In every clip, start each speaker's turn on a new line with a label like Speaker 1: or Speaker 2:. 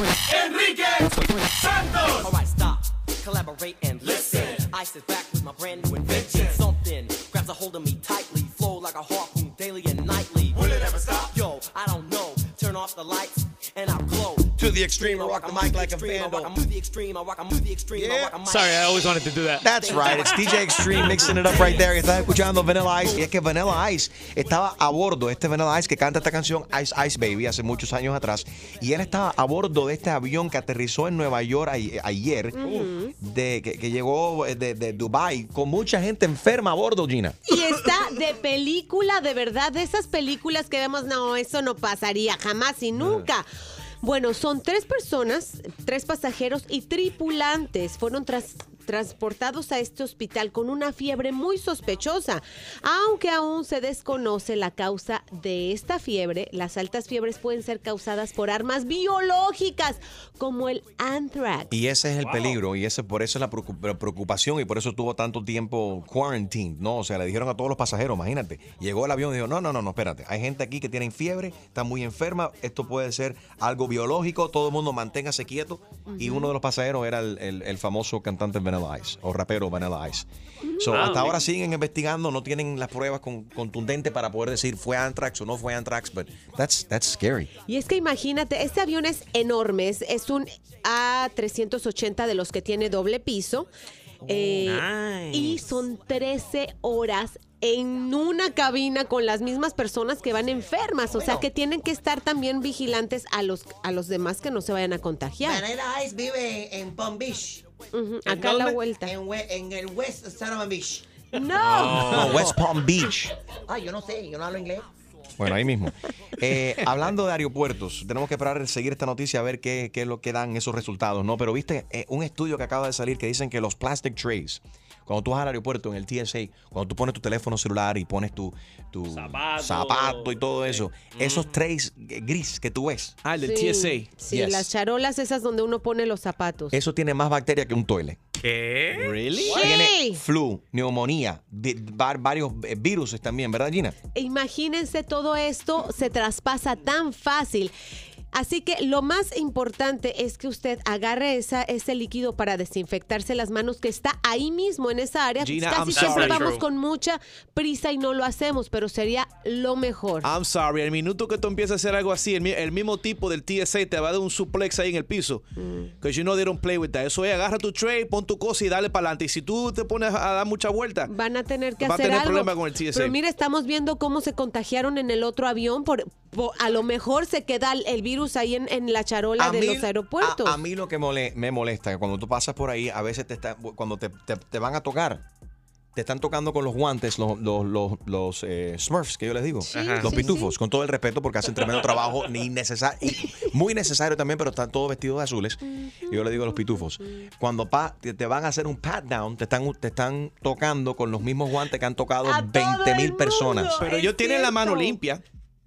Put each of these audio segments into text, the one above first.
Speaker 1: Enrique Santos.
Speaker 2: Alright, stop, collaborate and listen. I sit back with my brand new invention. Something grabs a hold of me tightly, flow like a harpoon daily and nightly.
Speaker 1: Will it ever stop?
Speaker 2: Yo, I don't know. Turn off the lights and I'll glow.
Speaker 3: To the extreme, I rock the mic like a
Speaker 2: extreme, I rock,
Speaker 3: vandal.
Speaker 2: I'm to the extreme, I rock, I'm to the extreme, I rock, I'm
Speaker 4: Sorry, I always wanted to do that.
Speaker 3: That's right, it's DJ Extreme mixing it up right there. Estás escuchando Vanilla Ice y es que Vanilla Ice estaba a bordo, este Vanilla Ice que canta esta canción Ice Ice Baby hace muchos años atrás y él estaba a bordo de este avión que aterrizó en Nueva York a- ayer, de, que, que llegó de, de Dubai con mucha gente enferma a bordo, Gina.
Speaker 5: Y está de película, de verdad, de esas películas que vemos, no, eso no pasaría jamás y nunca. Bueno, son tres personas, tres pasajeros y tripulantes. Fueron tras- transportados a este hospital con una fiebre muy sospechosa. Aunque aún se desconoce la causa de esta fiebre, las altas fiebres pueden ser causadas por armas biológicas, como el anthrax.
Speaker 3: Y ese es el peligro, y ese, por eso es la preocup- la preocupación, y por eso tuvo tanto tiempo quarantine, ¿no? O sea, le dijeron a todos los pasajeros, imagínate, llegó el avión y dijo, no, no, no, no, espérate, hay gente aquí que tiene fiebre, está muy enferma, esto puede ser algo biológico, todo el mundo manténgase quieto, y uno de los pasajeros era el, el- el famoso cantante Vanilla Ice, o rapero Vanilla Ice. So,
Speaker 4: Ah,
Speaker 3: hasta ahora siguen investigando, no tienen las pruebas con- contundentes para poder decir fue anthrax o no fue anthrax, but that's, that's scary.
Speaker 5: Y es que imagínate, este avión es enorme, es, es un A380 de los que tiene doble piso. eh, Y son 13 horas en una cabina con las mismas personas que van enfermas. O sea que tienen que estar también vigilantes a los, a los demás que no se vayan a contagiar.
Speaker 6: Vanilla Ice vive en Palm Beach.
Speaker 5: Acá a la vuelta.
Speaker 6: En, el West Santa Beach.
Speaker 5: No.
Speaker 3: No, West Palm Beach.
Speaker 6: Ah, yo no sé, yo no hablo inglés.
Speaker 3: Bueno, ahí mismo. Eh, hablando de aeropuertos, tenemos que esperar a seguir esta noticia a ver qué, qué es lo que dan esos resultados, ¿no? Pero viste eh, un estudio que acaba de salir que dicen que los plastic trays, cuando tú vas al aeropuerto en el TSA, cuando tú pones tu teléfono celular y pones tu, tu
Speaker 4: Zapato.
Speaker 3: zapato y todo eso, esos trays gris que tú ves,
Speaker 4: Ah, el del
Speaker 5: Sí,
Speaker 4: TSA.
Speaker 5: Sí,
Speaker 3: Yes.
Speaker 5: las charolas esas donde uno pone los zapatos.
Speaker 3: eso tiene más bacteria que un toilet.
Speaker 7: ¿Qué?
Speaker 4: ¿Really?
Speaker 3: Tiene flu, neumonía, varios eh, virus también, ¿verdad, Gina?
Speaker 5: Imagínense todo esto se traspasa tan fácil. Así que lo más importante es que usted agarre esa, ese líquido para desinfectarse las manos que está ahí mismo en esa área.
Speaker 4: Gina,
Speaker 5: Casi
Speaker 4: I'm
Speaker 5: siempre
Speaker 4: sorry.
Speaker 5: vamos con mucha prisa y no lo hacemos, pero sería lo mejor.
Speaker 4: I'm sorry, el minuto que tú empiezas a hacer algo así, el, el mismo tipo del TSA te va a dar un suplex ahí en el piso. Because you know they don't play with that. Eso es, agarra tu tray, pon tu cosa y dale para adelante. Y si tú te pones a dar mucha vuelta,
Speaker 5: Van a tener que
Speaker 4: Va a
Speaker 5: hacer
Speaker 4: tener
Speaker 5: algo.
Speaker 4: problema con el TSA.
Speaker 5: Pero mira, estamos viendo cómo se contagiaron en el otro avión. Por, por- a lo mejor se queda el, el virus ahí en, en la charola de los aeropuertos.
Speaker 3: A, a mí lo que mole- me molesta, que cuando tú pasas por ahí, a veces te está, cuando te, te- te van a tocar, te están tocando con los guantes, los, los, los, los, eh, Smurfs, que yo les digo, los
Speaker 5: sí,
Speaker 3: pitufos,
Speaker 5: sí.
Speaker 3: con todo el respeto, porque hacen tremendo trabajo, ni necesario, muy necesario también, pero están todos vestidos de azules. Y yo le digo a los pitufos, cuando pa- te, te van a hacer un pat down, te están, te están tocando con los mismos guantes que han tocado
Speaker 5: A todo
Speaker 3: 20 mil personas.
Speaker 4: pero ellos tienen la mano limpia.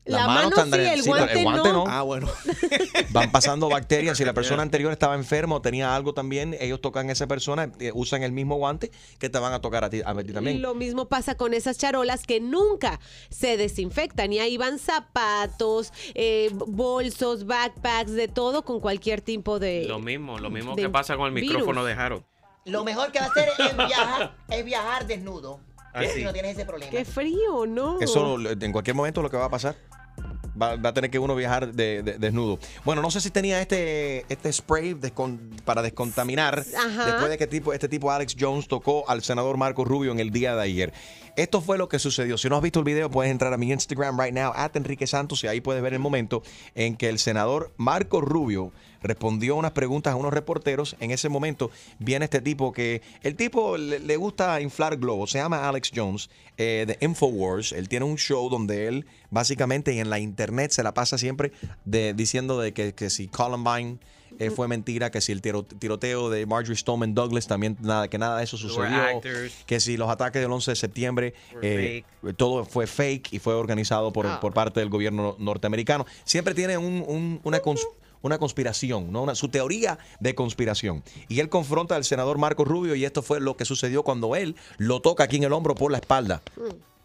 Speaker 5: La,
Speaker 3: mano
Speaker 5: mano sí,
Speaker 3: en-
Speaker 5: el
Speaker 3: sí,
Speaker 5: guante,
Speaker 3: el guante
Speaker 5: no.
Speaker 3: no.
Speaker 4: Ah, bueno.
Speaker 3: Van pasando bacterias. Si la persona anterior estaba enferma o tenía algo también, ellos tocan a esa persona, eh, usan el mismo guante que te van a tocar a ti, a ti también.
Speaker 5: Lo mismo pasa con esas charolas que nunca se desinfectan. Y ahí van zapatos, eh, bolsos, backpacks, de todo con cualquier tipo de.
Speaker 7: Lo mismo, lo mismo que pasa con el
Speaker 5: virus.
Speaker 7: micrófono de Harold.
Speaker 6: Lo mejor que va a hacer es viajar, es viajar desnudo.
Speaker 7: Ah,
Speaker 6: Si
Speaker 7: sí.
Speaker 6: no tienes ese problema.
Speaker 5: Qué frío, ¿no?
Speaker 3: Eso en cualquier momento lo que va a pasar. Va, va a tener que uno viajar de- de- desnudo. Bueno, no sé si tenía este, este spray descon- para descontaminar
Speaker 5: Ajá.
Speaker 3: después de que tipo, este tipo Alex Jones tocó al senador Marco Rubio en el día de ayer. Esto fue lo que sucedió. Si no has visto el video, puedes entrar a mi Instagram right now, at Enrique Santos, y ahí puedes ver el momento en que el senador Marco Rubio respondió unas preguntas a unos reporteros. En ese momento viene este tipo que el tipo le, gusta inflar globos. Se llama Alex Jones eh, de Infowars. Él tiene un show donde él básicamente en la internet se la pasa siempre de, diciendo de que, que si Columbine eh, fue mentira, que si el tiro- tiroteo de Marjorie Stoneman Douglas también nada, que nada de eso sucedió, que si los ataques del 11 de septiembre eh, todo fue fake y fue organizado por,
Speaker 5: Ah.
Speaker 3: por parte del gobierno norteamericano. Siempre tiene un- un- una, cons- una conspiración, ¿no? Una- su teoría de conspiración. Y él confronta al senador Marco Rubio y esto fue lo que sucedió cuando él lo toca aquí en el hombro por la espalda.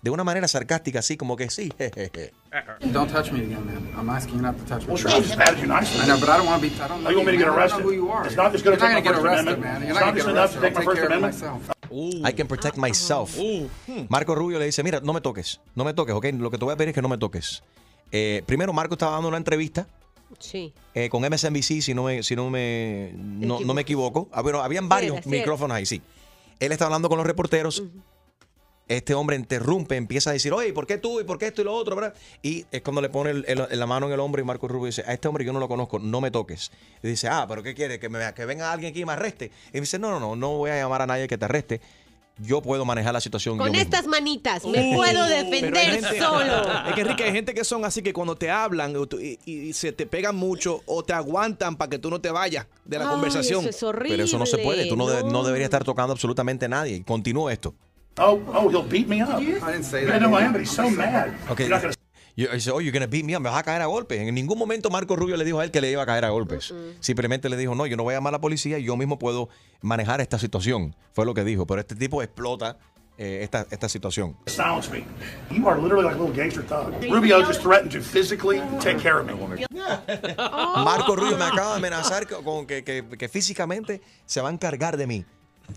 Speaker 3: De una manera sarcástica, así como que sí, jejeje.
Speaker 7: Don't touch me again, man. I'm asking you not to touch me.
Speaker 1: Well, sure, I'm just mad at you nicely.
Speaker 7: I know, but I don't want to be. I don't know
Speaker 1: Oh, you want me to get
Speaker 7: man. I don't
Speaker 1: arrested?
Speaker 7: know who you are.
Speaker 1: It's not just gonna
Speaker 7: You're
Speaker 1: take my First
Speaker 7: arrested,
Speaker 1: Amendment.
Speaker 7: man. You're
Speaker 1: It's
Speaker 7: not get
Speaker 1: enough to
Speaker 7: arrested.
Speaker 1: take my First
Speaker 7: care of it
Speaker 1: Amendment.
Speaker 7: myself.
Speaker 3: I can protect myself. Marco Rubio le dice, mira, no me toques, no me toques, ok, lo que te voy a pedir es que no me toques. Eh, primero, Marco estaba dando una entrevista
Speaker 5: Sí.
Speaker 3: eh, con MSNBC, si no me, si no me, no, no me equivoco. Ah, bueno, habían varios
Speaker 5: sí era.
Speaker 3: micrófonos ahí, sí. Él está hablando con los reporteros. Este hombre interrumpe, empieza a decir, oye, ¿por qué tú? ¿Y por qué esto y lo otro? ¿verdad? Y es cuando le pone el- el- la mano en el hombro y Marco Rubio dice, a este hombre yo no lo conozco, no me toques. Y dice, ah, pero ¿qué quiere? ¿Que, me, que venga alguien aquí y me arreste? Y dice, no, no, no, no voy a llamar a nadie que te arreste. Yo puedo manejar la situación yo
Speaker 5: Con
Speaker 3: mismo".
Speaker 5: estas manitas me puedo defender
Speaker 4: gente-
Speaker 5: solo.
Speaker 4: Es que Enrique, hay gente que son así que cuando te hablan y, y se te pegan mucho o te aguantan para que tú no te vayas de la
Speaker 5: Ay,
Speaker 4: conversación.
Speaker 5: eso es horrible.
Speaker 3: Pero eso no se puede. Tú no, de- no deberías estar tocando absolutamente a nadie. Continúa esto.
Speaker 1: Oh, oh, he'll beat me up.
Speaker 7: I didn't say
Speaker 1: I
Speaker 7: that.
Speaker 1: know I am, but he's so mad.
Speaker 3: Ok.
Speaker 1: You're not gonna
Speaker 3: Yo- dice, oh, you're gonna beat me up, me vas a caer a golpes. En ningún momento Marco Rubio le dijo a él que le iba a caer a golpes. Simplemente le dijo, no, yo no voy a llamar a la policía, yo mismo puedo manejar esta situación. Fue lo que dijo. Pero este tipo explota eh, esta, esta situación.
Speaker 1: silence me. You are literally like a little gangster thug. Rubio just threatened to physically take care of me.
Speaker 3: Marco Rubio me acaba de amenazar co- con que, que- que físicamente se va a encargar de mí.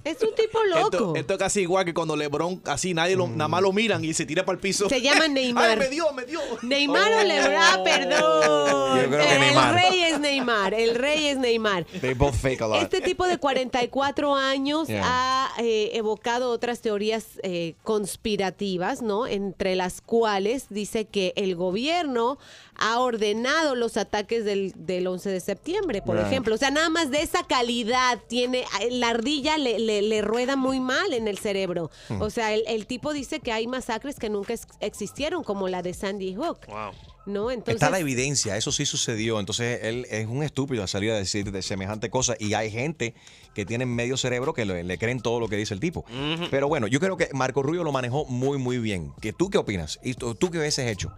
Speaker 5: Es un tipo loco.
Speaker 4: esto es casi igual que cuando LeBron así nadie lo, nada más lo miran y se tira para el piso.
Speaker 5: Se llama Neymar.
Speaker 4: Ay, me dio, me dio.
Speaker 5: Neymar o LeBron, perdón.
Speaker 3: Yo creo que
Speaker 5: el
Speaker 3: Neymar.
Speaker 5: rey es Neymar, el rey es Neymar.
Speaker 3: They both fake a lot.
Speaker 5: Este tipo de 44 años
Speaker 3: Yeah.
Speaker 5: ha eh, evocado otras teorías eh, conspirativas, ¿no? Entre las cuales dice que el gobierno ha ordenado los ataques del, del 11 de septiembre, por
Speaker 3: Right.
Speaker 5: ejemplo. O sea, nada más de esa calidad tiene, la ardilla le, le- le rueda muy mal en el cerebro. O sea, el, el tipo dice que hay masacres que nunca ex- existieron, como la de Sandy Hook. ¿No? Entonces,
Speaker 3: Está la evidencia, eso sí sucedió. Entonces él es un estúpido a salir a decir de semejante cosa. Y hay gente que tiene medio cerebro que le, le creen todo lo que dice el tipo. Pero bueno, yo creo que Marco Rubio lo manejó muy, muy bien. ¿Que ¿Tú qué opinas? ¿Y tú, tú qué hubieses hecho?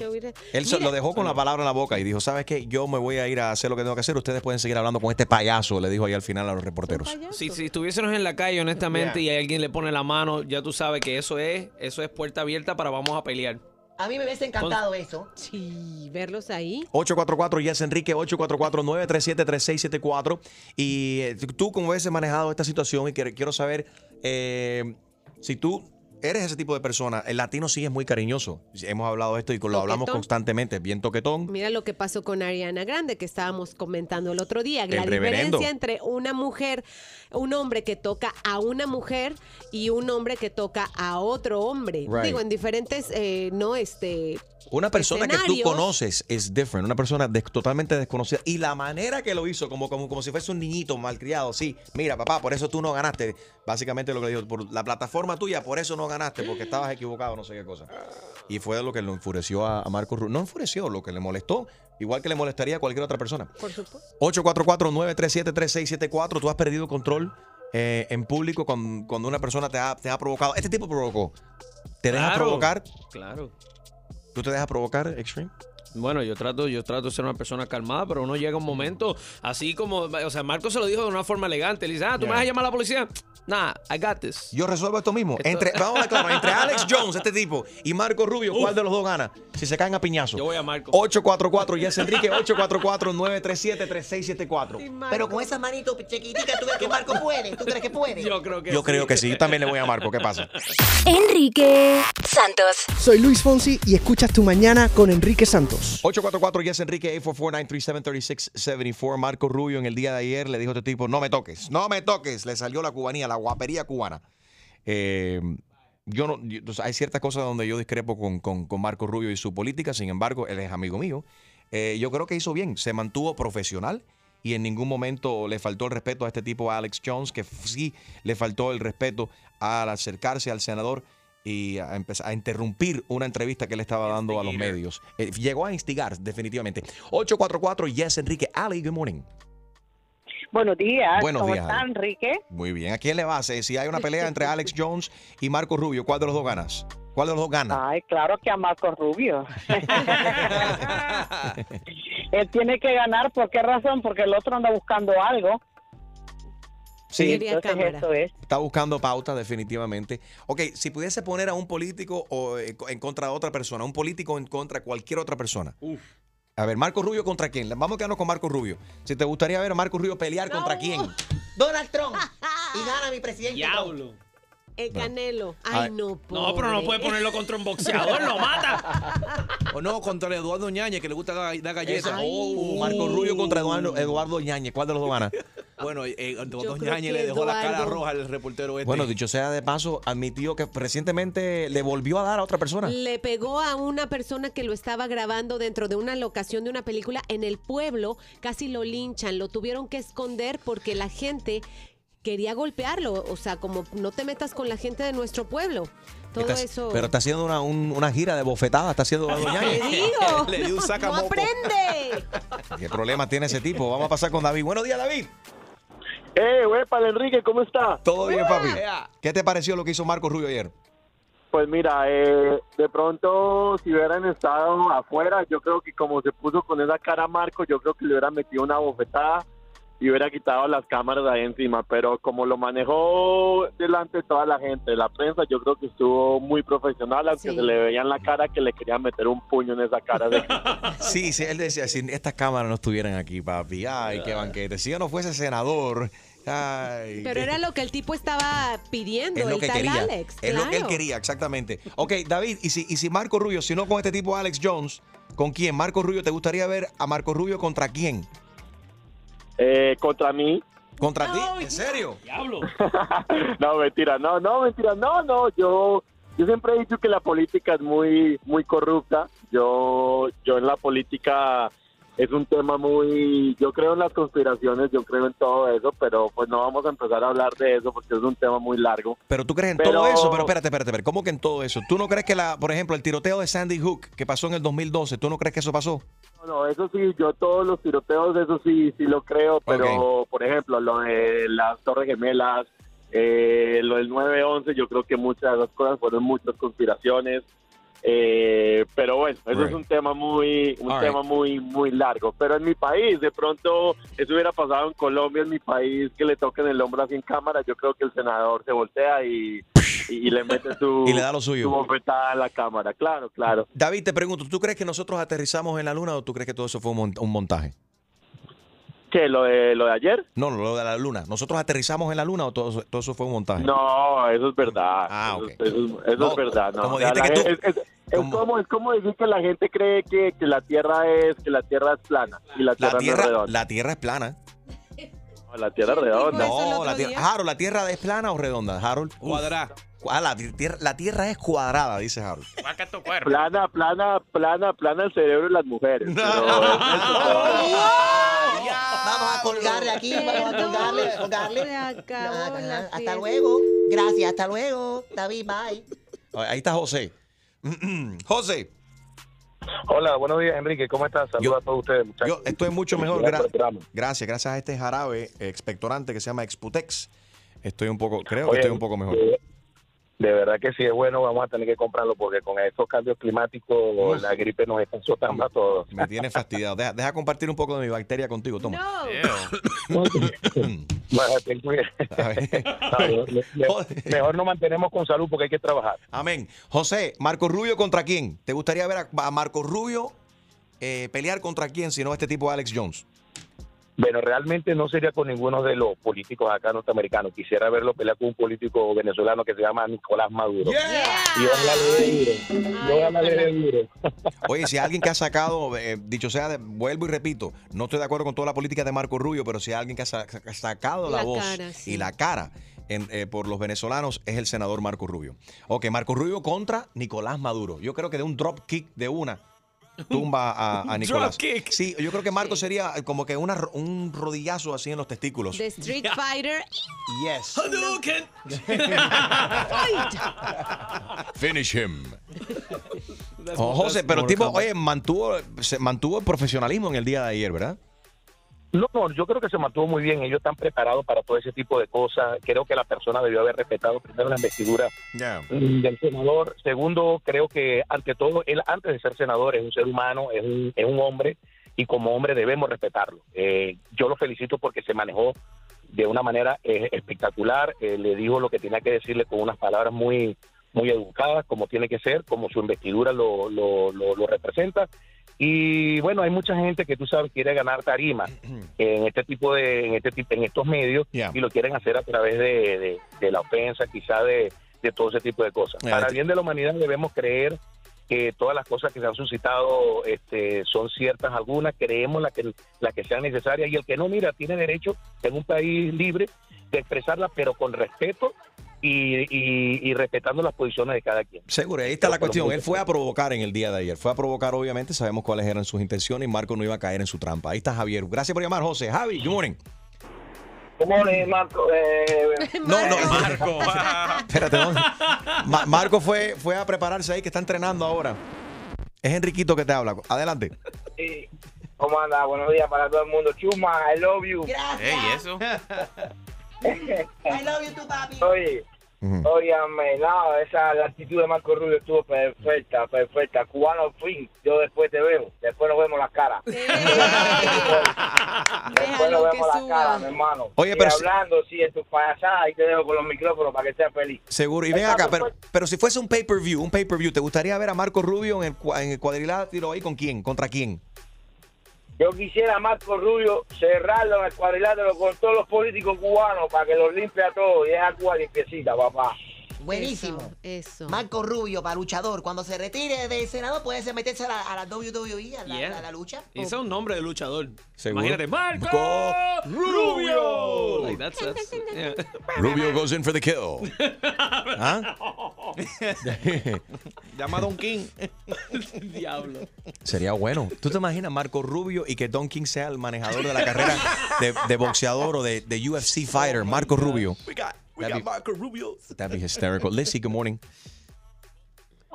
Speaker 5: yo hubiera-
Speaker 3: Él
Speaker 5: Mira,
Speaker 3: lo dejó con la palabra en la boca y dijo, ¿sabes qué? Yo me voy a ir a hacer lo que tengo que hacer. Ustedes pueden seguir hablando con este payaso, le dijo ahí al final a los reporteros.
Speaker 8: Si, si estuviésemos en la calle, honestamente, y alguien le pone la mano, ya tú sabes que eso es, eso es puerta abierta para vamos a pelear.
Speaker 6: A mí me hubiese encantado eso.
Speaker 5: Sí, verlos ahí.
Speaker 3: 844 Yes Enrique 844-937-3674 y eh, tú cómo ves manejado esta situación y que- quiero saber eh, si tú eres ese tipo de persona el latino sí es muy cariñoso hemos hablado de esto y lo hablamos constantemente bien toquetón
Speaker 5: Mira lo que pasó con Ariana Grande, que estábamos comentando el otro día. La
Speaker 3: reverendo.
Speaker 5: diferencia entre una mujer, un hombre que toca a una mujer y un hombre que toca a otro hombre.
Speaker 3: Right.
Speaker 5: Digo, en diferentes, eh, no, este.
Speaker 3: Una persona que tú conoces es different una persona totalmente desconocida y la manera que lo hizo como, como, como si fuese un niñito malcriado sí mira papá por eso tú no ganaste básicamente lo que le dijo por la plataforma tuya por eso no ganaste porque estabas equivocado no sé qué cosa y fue lo que lo enfureció a, a Marco Rubio no enfureció lo que le molestó igual que le molestaría a cualquier otra persona
Speaker 5: Por supuesto.
Speaker 3: 844-937-3674 tú has perdido control eh, en público con- cuando una persona te ha, te ha provocado este tipo provocó te deja
Speaker 8: Claro.
Speaker 3: provocar
Speaker 8: Claro.
Speaker 3: Tú te dejas provocar Extreme
Speaker 8: Bueno, yo trato, yo trato de ser una persona calmada, pero uno llega un momento, así como, o sea, Marco se lo dijo de una forma elegante. Le dice, ah, ¿tú me vas a llamar a la policía? Nah, I got this.
Speaker 3: Yo resuelvo esto mismo.
Speaker 8: Esto-
Speaker 3: Entre, vamos a claro, entre Alex Jones, este tipo, y Marco Rubio, ¿cuál de los dos gana? Si se caen a piñazo.
Speaker 8: Yo voy a Marco.
Speaker 3: 844 Yes Enrique, 844-937-3674.
Speaker 6: Pero con esas manitos chiquiticas, ¿tú crees que Marco puede? ¿Tú crees que puede?
Speaker 8: Yo creo que
Speaker 3: Yo
Speaker 8: sí.
Speaker 3: creo que sí. Yo también le voy a Marco. ¿Qué pasa?
Speaker 9: Enrique Santos.
Speaker 10: Soy Luis Fonsi y escuchas Tu Mañana con Enrique Santos.
Speaker 3: 844 Yes Enrique, 844-937-3674. Marco Rubio en el día de ayer le dijo a este tipo, no me toques, no me toques. Le salió la cubanía, la guapería cubana. Eh, yo no, yo- hay ciertas cosas donde yo discrepo con, con- con Marco Rubio y su política, sin embargo, él es amigo mío. Eh, yo creo que hizo bien, se mantuvo profesional y en ningún momento le faltó el respeto a este tipo, a Alex Jones, que sí le faltó el respeto al acercarse al senador y a, empezar a interrumpir una entrevista que le estaba dando a los medios. Eh, llegó a instigar, definitivamente. 844 Yes Enrique. Ali, good morning.
Speaker 11: Buenos días.
Speaker 3: Buenos
Speaker 11: ¿Cómo
Speaker 3: días,
Speaker 11: está. Enrique?
Speaker 3: Muy bien. ¿A quién le vas? Eh, Si hay una pelea entre Alex Jones y Marco Rubio, ¿cuál de los dos ganas? ¿Cuál de los dos gana?
Speaker 11: Ay, claro que a Marco Rubio. Él tiene que ganar. ¿Por qué razón? Porque el otro anda buscando algo.
Speaker 3: Sí.
Speaker 11: Entonces
Speaker 5: cámara.
Speaker 11: eso es.
Speaker 3: Está buscando pauta, definitivamente. Ok, si pudiese poner a un político o, eh, en contra de otra persona, un político en contra de cualquier otra persona. A ver, Marco Rubio contra quién? Vamos a quedarnos con Marco Rubio. Si te gustaría ver a Marco Rubio pelear contra quién.
Speaker 6: Donald Trump. y gana mi presidente.
Speaker 8: Diablo.
Speaker 5: El Canelo.
Speaker 3: Ay.
Speaker 5: Ay, no,
Speaker 8: No, pero no
Speaker 5: pobre.
Speaker 8: puede ponerlo contra un boxeador, lo mata.
Speaker 4: O no, contra Eduardo Ñañez, que le gusta dar galletas.
Speaker 3: Oh, Marco Rubio contra Eduardo, Eduardo Ñañez. ¿Cuál de los dos gana?
Speaker 4: Bueno, eh, Eduardo
Speaker 5: creo
Speaker 4: Ñañez le dejó la cara roja al reportero este.
Speaker 3: Bueno, dicho sea de paso, admitió que recientemente le volvió a dar a otra persona.
Speaker 5: Le pegó a una persona que lo estaba grabando dentro de una locación de una película en el pueblo, casi lo linchan, lo tuvieron que esconder porque la gente quería golpearlo, o sea, como no te metas con la gente de nuestro pueblo. Todo
Speaker 3: Está-
Speaker 5: eso.
Speaker 3: Pero está haciendo una, un- una gira de bofetadas, está haciendo Ñañez.
Speaker 5: digo,
Speaker 4: Le dio un
Speaker 5: no
Speaker 4: sacamoco.
Speaker 5: aprende.
Speaker 3: ¿Qué problema tiene ese tipo? Vamos a pasar con David. Buenos días, David.
Speaker 12: Eh, para Enrique, ¿cómo está?
Speaker 3: Todo bien, papi. ¿Qué te pareció lo que hizo Marco Rubio ayer?
Speaker 12: Pues mira, eh, de pronto si hubieran estado afuera, yo creo que como se puso con esa cara Marco, yo creo que le hubieran metido una bofetada y hubiera quitado las cámaras de ahí encima, pero como lo manejó delante de toda la gente, de la prensa, yo creo que estuvo muy profesional, aunque
Speaker 5: Sí.
Speaker 12: se le veía en la cara que le querían meter un puño en esa cara. De...
Speaker 3: Sí, sí, él decía, si estas cámaras no estuvieran aquí, papi, ay, qué banquete. Si yo no fuese senador, ay.
Speaker 5: Pero era lo que el tipo estaba pidiendo,
Speaker 3: es lo
Speaker 5: el
Speaker 3: que
Speaker 5: tal
Speaker 3: quería.
Speaker 5: Alex.
Speaker 3: es lo que él quería, exactamente. Ok, David, y si, y si Marco Rubio, si no con este tipo Alex Jones, ¿con quién? Marco Rubio, ¿te gustaría ver a Marco Rubio contra quién?
Speaker 12: Eh, contra mí.
Speaker 3: ¿Contra ti? ¿En serio?
Speaker 8: Diablo.
Speaker 12: no, mentira, no, no, mentira, no, no, yo, yo siempre he dicho que la política es muy, muy corrupta. Yo, yo en la política es un tema muy, yo creo en las conspiraciones, yo creo en todo eso, pero pues no vamos a empezar a hablar de eso porque es un tema muy largo.
Speaker 3: Pero tú crees en
Speaker 12: Pero-
Speaker 3: todo eso, pero espérate, espérate, espérate. ¿Cómo que en todo eso? ¿Tú no crees que, la, por ejemplo, el tiroteo de Sandy Hook que pasó en el 2012, ¿tú no crees que eso pasó?
Speaker 12: No, no, eso sí, yo todos los tiroteos, eso sí, sí lo creo, pero por ejemplo, lo de las Torres Gemelas, eh, lo del 9-11, yo creo que muchas de esas cosas fueron muchas conspiraciones. Eh, pero bueno, eso
Speaker 3: Right.
Speaker 12: es un tema muy un
Speaker 3: All
Speaker 12: tema muy muy largo. Pero en mi país, de pronto, eso hubiera pasado en Colombia, en mi país, que le toquen el hombro así en cámara, yo creo que el senador se voltea y, y, y le mete su,
Speaker 3: Y le da lo suyo.
Speaker 12: su bofetada a la cámara. Claro, claro.
Speaker 3: David, te pregunto, ¿tú crees que nosotros aterrizamos en la luna o tú crees que todo eso fue un montaje?
Speaker 12: ¿Qué? ¿Lo de, lo de ayer?
Speaker 3: No, lo de la luna. ¿Nosotros aterrizamos en la luna o todo, eso- todo eso fue un montaje?
Speaker 12: No, eso es verdad.
Speaker 3: Ah,
Speaker 12: Eso-
Speaker 3: ok.
Speaker 12: Eso, es- eso
Speaker 3: No,
Speaker 12: es verdad. No.
Speaker 3: como
Speaker 12: O sea,
Speaker 3: dijiste
Speaker 12: la
Speaker 3: que tú-
Speaker 12: gente- es, es- es
Speaker 3: como-
Speaker 12: como, es como decir que la gente cree que, que la Tierra es que la Tierra es plana y la Tierra,
Speaker 3: La
Speaker 12: no es redonda.
Speaker 3: la tierra es plana.
Speaker 12: No, la Tierra es redonda.
Speaker 3: No, la tierra. Harold, ¿la tierra es plana o redonda, Harold? Uf. Ah, la, tierra, la tierra es cuadrada, dice Harold.
Speaker 8: Saca tu cuerpo.
Speaker 12: Plana, plana, plana, plana el cerebro de las mujeres. Pero
Speaker 6: Vamos a colgarle aquí, vamos a colgarle, colgarle.
Speaker 5: Acabó la
Speaker 6: hasta
Speaker 5: fiesta.
Speaker 6: luego. Gracias, hasta luego. David, bye.
Speaker 3: Ahí está José. José,
Speaker 12: Hola, buenos días, Enrique. ¿Cómo estás? Saludos
Speaker 3: Yo-
Speaker 12: a todos ustedes, muchachos.
Speaker 3: yo estoy mucho mejor. Gra- gracias, gracias a este jarabe expectorante que se llama Exputex. Estoy un poco, creo que estoy un poco mejor.
Speaker 12: De, de verdad que si es bueno, vamos a tener que comprarlo porque con estos cambios climáticos la gripe nos está azotando a todos.
Speaker 3: Me tiene fastidiado. Deja, deja compartir un poco de mi bacteria contigo, toma.
Speaker 5: No.
Speaker 12: Mejor nos mantenemos con salud porque hay que trabajar.
Speaker 3: Amén. José, Marco Rubio contra quién? ¿Te gustaría ver a, a Marco Rubio eh, pelear contra quién, si no este tipo Alex Jones?
Speaker 12: Bueno, realmente no sería con ninguno de los políticos acá norteamericanos. Quisiera verlo pelear con un político venezolano que se llama Nicolás Maduro. Y ojalá le dé duro. Y ojalá le dé duro.
Speaker 3: Oye, si alguien que ha sacado, eh, dicho sea, de- vuelvo y repito, no estoy de acuerdo con toda la política de Marco Rubio, pero si hay alguien que ha sa- ha sacado la,
Speaker 5: La
Speaker 3: voz
Speaker 5: cara, sí.
Speaker 3: y la cara en, eh, por los venezolanos es el senador Marco Rubio. Ok, Marco Rubio contra Nicolás Maduro. Yo creo que de un drop kick de una tumba a, a Nicolás.
Speaker 8: kick.
Speaker 3: Sí, yo creo que Marco sería como que una, un rodillazo así en los testículos.
Speaker 5: The Street Fighter.
Speaker 3: Yes.
Speaker 8: Hadouken.
Speaker 3: Finish him. Oh, José, pero el tipo, oye, mantuvo, se mantuvo el profesionalismo en el día de ayer, ¿verdad?
Speaker 12: No, no, yo creo que se mantuvo muy bien. Ellos están preparados para todo ese tipo de cosas. Creo que la persona debió haber respetado primero la investidura mm, del senador. Segundo, creo que ante todo, él antes de ser senador es un ser humano, es un, es un hombre y como hombre debemos respetarlo. Eh, yo lo felicito porque se manejó
Speaker 13: de una manera eh, espectacular, eh, le dijo lo que tenía que decirle con unas palabras muy muy educadas, como tiene que ser, como su investidura lo, lo, lo- lo representa. Y bueno, hay mucha gente que tú sabes quiere ganar tarima en este tipo de, en este tipo, en estos medios y lo quieren hacer a través de, de- de la ofensa, quizá de, de todo ese tipo de cosas.
Speaker 3: Ya,
Speaker 13: Para bien de la humanidad debemos creer que todas las cosas que se han suscitado este, son ciertas algunas, creemos las que, las que sean necesarias y el que no, mira, tiene derecho en un país libre de expresarlas, pero con respeto y, y- y respetando las posiciones de cada quien.
Speaker 3: Seguro, ahí está la cuestión. Él fue a provocar en el día de ayer. Fue a provocar, obviamente, sabemos cuáles eran sus intenciones y Marco no iba a caer en su trampa. Ahí está Javier. Gracias por llamar, José. Javi, good morning.
Speaker 14: ¿Cómo le Marco? Eh,
Speaker 3: No, no, Marco. Espérate, ¿dónde? Ma- Marco fue, fue a prepararse ahí, que está entrenando ahora. Es Enriquito que te habla. Adelante.
Speaker 14: sí. ¿Cómo anda? Buenos días para todo el mundo. Chuma, I love you.
Speaker 15: Ey, eso.
Speaker 6: I love you too, papi.
Speaker 14: Oye, óigame, no, esa la actitud de Marco Rubio estuvo perfecta, perfecta. Cubano al fin, yo después te veo, después nos vemos las caras. después nos vemos las caras, mi hermano.
Speaker 3: Oye,
Speaker 14: Y
Speaker 3: pero si-
Speaker 14: hablando, sí, en tu payasada, ahí te dejo con los micrófonos para que seas feliz.
Speaker 3: Seguro. Y ven acá, pero, pero si fuese un pay-per-view, un pay-per-view, ¿te gustaría ver a Marco Rubio en el, cua- en el cuadrilátero ahí con quién? ¿Contra quién?
Speaker 14: Yo quisiera a Marco Rubio cerrarlo en el cuadrilátero con todos los políticos cubanos para que los limpie a todos y deja Cuba limpiecita, papá.
Speaker 6: Buenísimo.
Speaker 5: Eso.
Speaker 6: Marco Rubio, para luchador. Cuando se retire del Senado, puede ser meterse a la, a la WWE, a la,
Speaker 8: Yeah.
Speaker 6: a la lucha.
Speaker 8: Y ese es un nombre de luchador.
Speaker 3: Seguro.
Speaker 8: Imagínate, Marco
Speaker 3: Marco
Speaker 8: Rubio. Like, that's, that's, yeah.
Speaker 3: Rubio goes in for the kill. ¿Ah?
Speaker 4: Llama a Don King.
Speaker 8: Diablo.
Speaker 3: Sería bueno. ¿Tú te imaginas Marco Rubio y que Don King sea el manejador de la carrera de, de boxeador o de, de UFC fighter? Marco Rubio.
Speaker 4: We got, we
Speaker 3: That'd
Speaker 4: got
Speaker 3: be-
Speaker 4: Marco Rubio.
Speaker 3: That'd be hysterical. Lizzie, good morning.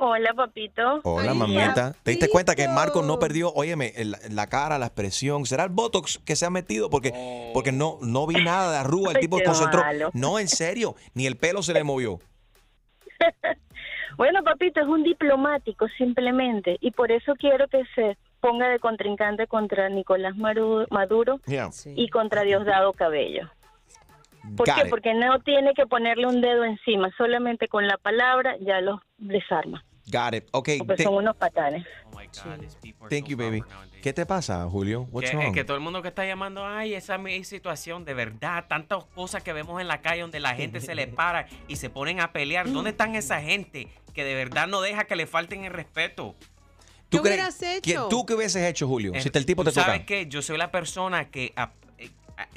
Speaker 16: Hola, papito.
Speaker 3: Hola, mamita. ¿Te diste cuenta que Marco no perdió, óyeme, el- la cara, la expresión? ¿Será el Botox que se ha metido? Porque, porque no, no vi nada de arruga. El
Speaker 16: Ay,
Speaker 3: tipo
Speaker 16: qué
Speaker 3: concentró.
Speaker 16: malo.
Speaker 3: No, en serio. Ni el pelo se le movió.
Speaker 16: Bueno, papito, es un diplomático simplemente y por eso quiero que se ponga de contrincante contra Nicolás Maru- Maduro
Speaker 3: Yeah.
Speaker 16: y contra Diosdado Cabello. ¿Por
Speaker 3: Got
Speaker 16: qué?
Speaker 3: it.
Speaker 16: Porque no tiene que ponerle un dedo encima, solamente con la palabra ya los desarma,
Speaker 3: Got it. Ok.
Speaker 16: porque son unos patanes.
Speaker 3: thank you, baby. ¿Qué te pasa, Julio? What's
Speaker 15: Que,
Speaker 3: wrong?
Speaker 15: es que todo el mundo que está llamando, ay, esa es mi situación, de verdad, tantas cosas que vemos en la calle donde la gente se le para y se ponen a pelear. ¿Dónde están esa gente que de verdad no deja que le falten el respeto?
Speaker 3: ¿Tú
Speaker 5: ¿Qué hubieras hecho?
Speaker 3: que- ¿Tú qué hubieses hecho, Julio?
Speaker 15: Eh,
Speaker 3: si el tipo
Speaker 15: ¿tú
Speaker 3: te toca.
Speaker 15: ¿Sabes qué? Yo soy la persona que ah, eh, ah,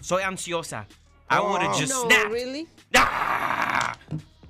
Speaker 15: soy ansiosa. I
Speaker 3: Oh.
Speaker 15: would have just
Speaker 5: No,
Speaker 15: snapped.
Speaker 5: really?
Speaker 15: Ah,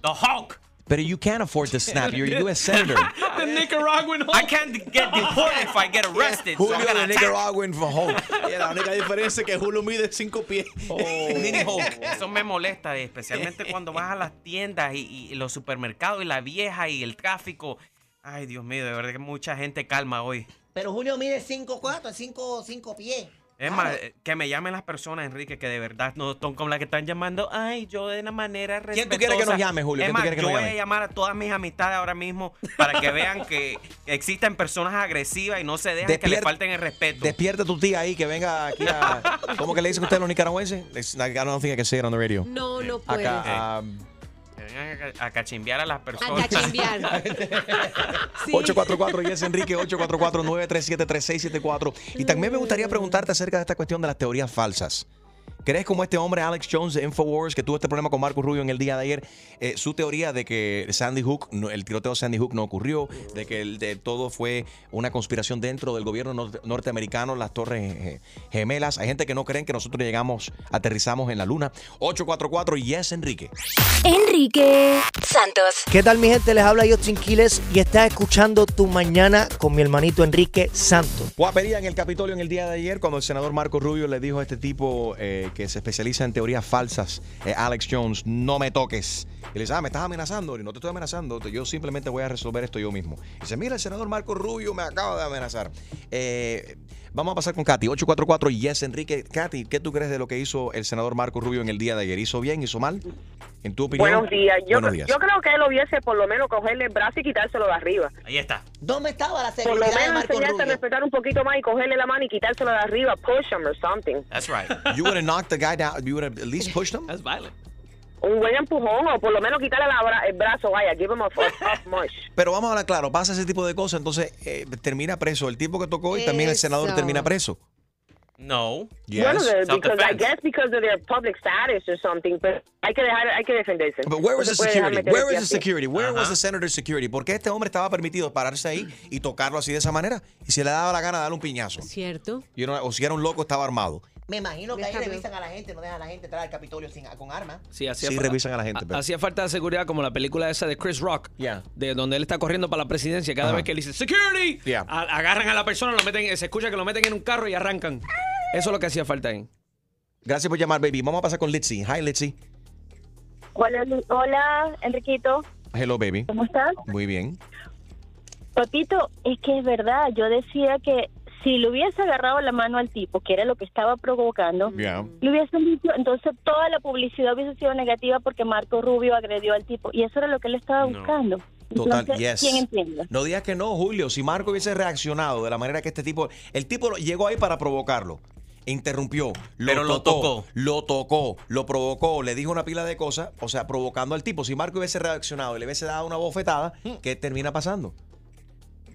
Speaker 15: the Hulk.
Speaker 3: Pero you can't afford to snap. You're a U.S. Senator.
Speaker 8: The Nicaraguan
Speaker 15: I can't get deported if I get arrested. so I'm
Speaker 3: Julio de
Speaker 15: attack.
Speaker 3: Nicaraguan for Hulk.
Speaker 4: Y la única diferencia es que Julio mide 5 pies.
Speaker 3: Mini Hulk.
Speaker 15: Eso me molesta, especialmente cuando vas a las tiendas y, y los supermercados y la vieja y el tráfico. Ay, Dios mío, de verdad que mucha gente calma hoy.
Speaker 6: Pero Julio mide 5'4", 5, 5 pies.
Speaker 15: Es más, eh, que me llamen las personas, Enrique, que de verdad no son como las que están llamando. Ay, yo de una manera respetuosa.
Speaker 3: ¿Quién tú quieres que nos llame, Julio?
Speaker 15: Es
Speaker 3: ¿Quién tú
Speaker 15: más,
Speaker 3: quieres que
Speaker 15: yo
Speaker 3: nos
Speaker 15: voy
Speaker 3: llame?
Speaker 15: a llamar a todas mis amistades ahora mismo para que vean que existen personas agresivas y no se dejan que le falten el respeto.
Speaker 3: Despierta tu tía ahí que venga aquí a. ¿Cómo que le dicen ustedes a los nicaragüenses? I don't think I can say it on the radio.
Speaker 5: No, no puedes.
Speaker 3: Acá.
Speaker 15: Que vengan a, a cachimbear a las personas.
Speaker 5: A cachimbear. Sí.
Speaker 3: 844 y es Enrique 844-937-3674. Y también me gustaría preguntarte acerca de esta cuestión de las teorías falsas. ¿Crees como este hombre Alex Jones de Infowars que tuvo este problema con Marco Rubio en el día de ayer? eh, su teoría de que Sandy Hook, el tiroteo de Sandy Hook no ocurrió, de que el- de todo fue una conspiración dentro del gobierno nor- norteamericano, las torres eh, gemelas. Hay gente que no creen que nosotros llegamos, aterrizamos en la luna. 844 y es Enrique.
Speaker 9: Enrique Santos.
Speaker 10: ¿Qué tal mi gente? Les habla Justin Quiles y estás escuchando Tu Mañana con mi hermanito Enrique Santos.
Speaker 3: Guapería en el Capitolio en el día de ayer cuando el senador Marco Rubio le dijo a este tipo eh, que se especializa en teorías falsas, eh, Alex Jones, no me toques. Y le dice, ah, me estás amenazando. Y no te estoy amenazando, yo simplemente voy a resolver esto yo mismo. Y dice, mira, el senador Marco Rubio me acaba de amenazar. Eh, vamos a pasar con Katy, 844 Yes Enrique. Katy, ¿qué tú crees de lo que hizo el senador Marco Rubio en el día de ayer? ¿Hizo bien, hizo mal? En tu opinión.
Speaker 17: Buenos días. Yo,
Speaker 3: Buenos días.
Speaker 17: yo creo que él hubiese por lo menos cogerle el brazo y quitárselo de arriba.
Speaker 15: Ahí está.
Speaker 6: ¿Dónde estaba la
Speaker 17: Por lo
Speaker 6: seguridad
Speaker 17: menos enseñarse a respetar un poquito más y cogerle la mano y quitárselo de arriba. Push him or something.
Speaker 15: That's right.
Speaker 3: You would have knocked the guy down. You would have at least pushed him.
Speaker 8: That's violent.
Speaker 17: Un buen empujón o por lo menos quitarle la bra- el brazo. Vaya, give him a fuck mush.
Speaker 3: Pero vamos a hablar claro, pasa ese tipo de cosas, entonces eh, termina preso el tipo que tocó y también el senador termina preso.
Speaker 15: No.
Speaker 3: Yes.
Speaker 17: Bueno, de- because I guess because of their public status or something, pero hay que dejar, hay que defenderse.
Speaker 3: But where was
Speaker 17: No
Speaker 3: the
Speaker 17: se
Speaker 3: security? Where
Speaker 17: el
Speaker 3: was the security? Where was the senator's security? ¿Por qué este hombre estaba permitido pararse ahí y tocarlo así de esa manera? Y si le daba la gana darle un piñazo.
Speaker 5: ¿Cierto?
Speaker 3: Y no- o si era un loco, estaba armado.
Speaker 6: Me imagino que ahí revisan a la gente, no dejan a la gente entrar al Capitolio sin, con armas.
Speaker 8: Sí, hacía
Speaker 3: Sí, revisan a la gente, pero-
Speaker 8: Hacía falta de seguridad como la película esa de Chris Rock,
Speaker 3: Yeah.
Speaker 8: de donde él está corriendo para la presidencia. Cada
Speaker 3: Ajá.
Speaker 8: vez que él dice security,
Speaker 3: Yeah.
Speaker 8: a- agarran a la persona, lo meten, se escucha que lo meten en un carro y arrancan. Eso es lo que hacía falta ahí.
Speaker 3: Gracias por llamar, baby. Vamos a pasar con Litzy. Hi, Litzy.
Speaker 16: Hola, hola, Enriquito.
Speaker 3: Hello, baby.
Speaker 16: ¿Cómo estás?
Speaker 3: Muy bien.
Speaker 16: Papito, es que es verdad. Yo decía que si le hubiese agarrado la mano al tipo, que era lo que estaba provocando,
Speaker 3: Yeah.
Speaker 16: le hubiesen dicho, entonces toda la publicidad hubiese sido negativa porque Marco Rubio agredió al tipo. Y eso era lo que él estaba buscando.
Speaker 3: Total,
Speaker 16: Entonces,
Speaker 3: yes.
Speaker 16: ¿Quién entiende?
Speaker 3: No digas que no, Julio. Si Marco hubiese reaccionado de la manera que este tipo. El tipo llegó ahí para provocarlo. Interrumpió, lo
Speaker 15: Pero lo
Speaker 3: tocó,
Speaker 15: tocó.
Speaker 3: lo tocó, lo provocó, le dijo una pila de cosas, o sea, provocando al tipo. Si Marco hubiese reaccionado y le hubiese dado una bofetada, ¿qué termina pasando?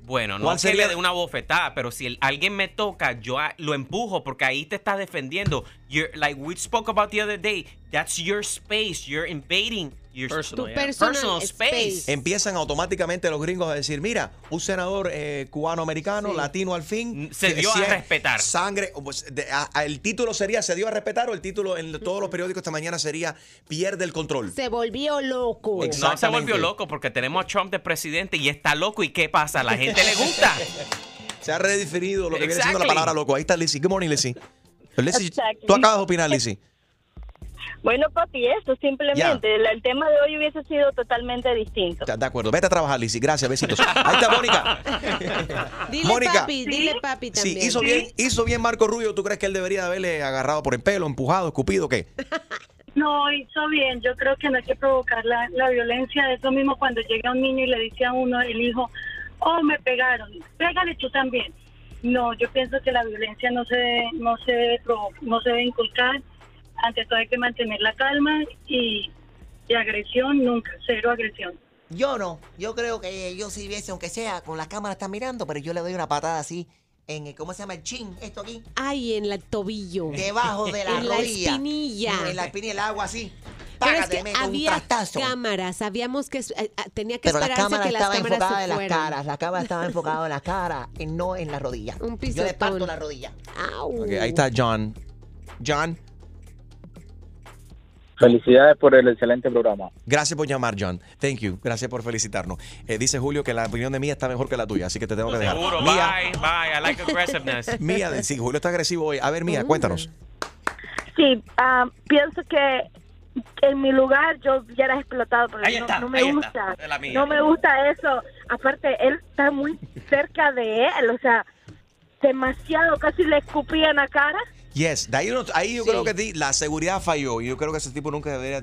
Speaker 15: Bueno, no
Speaker 3: ¿Cuál
Speaker 15: es que
Speaker 3: sería-
Speaker 15: le dé una bofetada, pero si el- alguien me toca, yo a- lo empujo porque ahí te estás defendiendo. You're, like we spoke about the other day, that's your space. You're invading your
Speaker 8: Personal,
Speaker 5: Tu
Speaker 8: yeah.
Speaker 5: personal
Speaker 15: space.
Speaker 5: space.
Speaker 3: Empiezan automáticamente los gringos a decir, mira, un senador eh, cubano-americano, latino al fin.
Speaker 15: Se dio a
Speaker 3: si
Speaker 15: respetar.
Speaker 3: Sangre, pues, de- a- a- el título sería, ¿se dio a respetar? O el título en todos los periódicos esta mañana sería, pierde el control.
Speaker 5: Se volvió loco.
Speaker 15: No se volvió loco porque tenemos a Trump de presidente y está loco. ¿Y qué pasa? A la gente le gusta.
Speaker 3: Se ha redefinido lo que viene siendo la
Speaker 15: Exactly.
Speaker 3: palabra loco. Ahí está Lizzy. Good morning. Lizzy,
Speaker 16: Exactly.
Speaker 3: tú acabas de opinar, Lizzy.
Speaker 16: Bueno, papi, esto simplemente, el, el tema de hoy hubiese sido totalmente distinto.
Speaker 3: De acuerdo. Vete a trabajar, Lizzy. Gracias, besitos. Ahí está Mónica.
Speaker 5: Dile
Speaker 3: Mónica.
Speaker 5: papi, dile papi
Speaker 3: Sí,
Speaker 5: también.
Speaker 3: hizo bien, hizo bien Marco Rubio. ¿Tú crees que él debería haberle agarrado por el pelo, empujado, escupido, qué?
Speaker 18: No, hizo bien. Yo creo que no hay que provocar la, la violencia. Es lo mismo cuando llega un niño y le dice a uno, el hijo, oh, me pegaron, pégale tú también. No, yo pienso que la violencia no se no se no se debe inculcar. Ante todo hay que mantener la calma y, y agresión nunca, cero agresión.
Speaker 6: Yo no. Yo creo que yo si viese, aunque sea con la cámara está mirando, pero yo le doy una patada así en el, ¿cómo se llama? El chin, esto aquí.
Speaker 5: Ay, en el tobillo.
Speaker 6: Debajo de la
Speaker 5: en la
Speaker 6: rodilla.
Speaker 5: espinilla.
Speaker 6: En la espinilla, el agua así.
Speaker 5: Pero es
Speaker 6: Págate,
Speaker 5: que había cámaras, sabíamos que eh, eh, tenía que
Speaker 6: Pero la
Speaker 5: esperarse
Speaker 6: cámara
Speaker 5: que las
Speaker 6: estaba
Speaker 5: cámaras
Speaker 6: enfocada
Speaker 5: se
Speaker 6: en las caras. La cámara estaba enfocada en las caras y no en la rodilla.
Speaker 5: Un
Speaker 6: Yo le
Speaker 5: pisotón.
Speaker 6: parto la rodilla.
Speaker 5: Au.
Speaker 3: Ok, ahí está John. John,
Speaker 19: Felicidades por el excelente programa.
Speaker 3: gracias por llamar, John. Thank you. Gracias por felicitarnos. Eh, dice Julio que la opinión de Mía está mejor que la tuya, así que te tengo que dejar.
Speaker 15: Seguro,
Speaker 3: Mía,
Speaker 15: bye, bye. I like aggressiveness.
Speaker 3: Mía, sí, Julio está agresivo hoy. A ver,
Speaker 5: Mm.
Speaker 3: Mía, cuéntanos.
Speaker 16: Sí, ah, pienso que en mi lugar yo ya era explotado, pero
Speaker 15: Ahí
Speaker 16: no,
Speaker 15: está,
Speaker 16: no me
Speaker 15: ahí
Speaker 16: gusta.
Speaker 15: mía.
Speaker 16: No me gusta eso. Aparte, él está muy cerca de él, o sea, demasiado, casi le escupía en la cara.
Speaker 3: Yes, de ahí, uno- ahí yo creo que la seguridad falló y yo creo que ese tipo nunca debería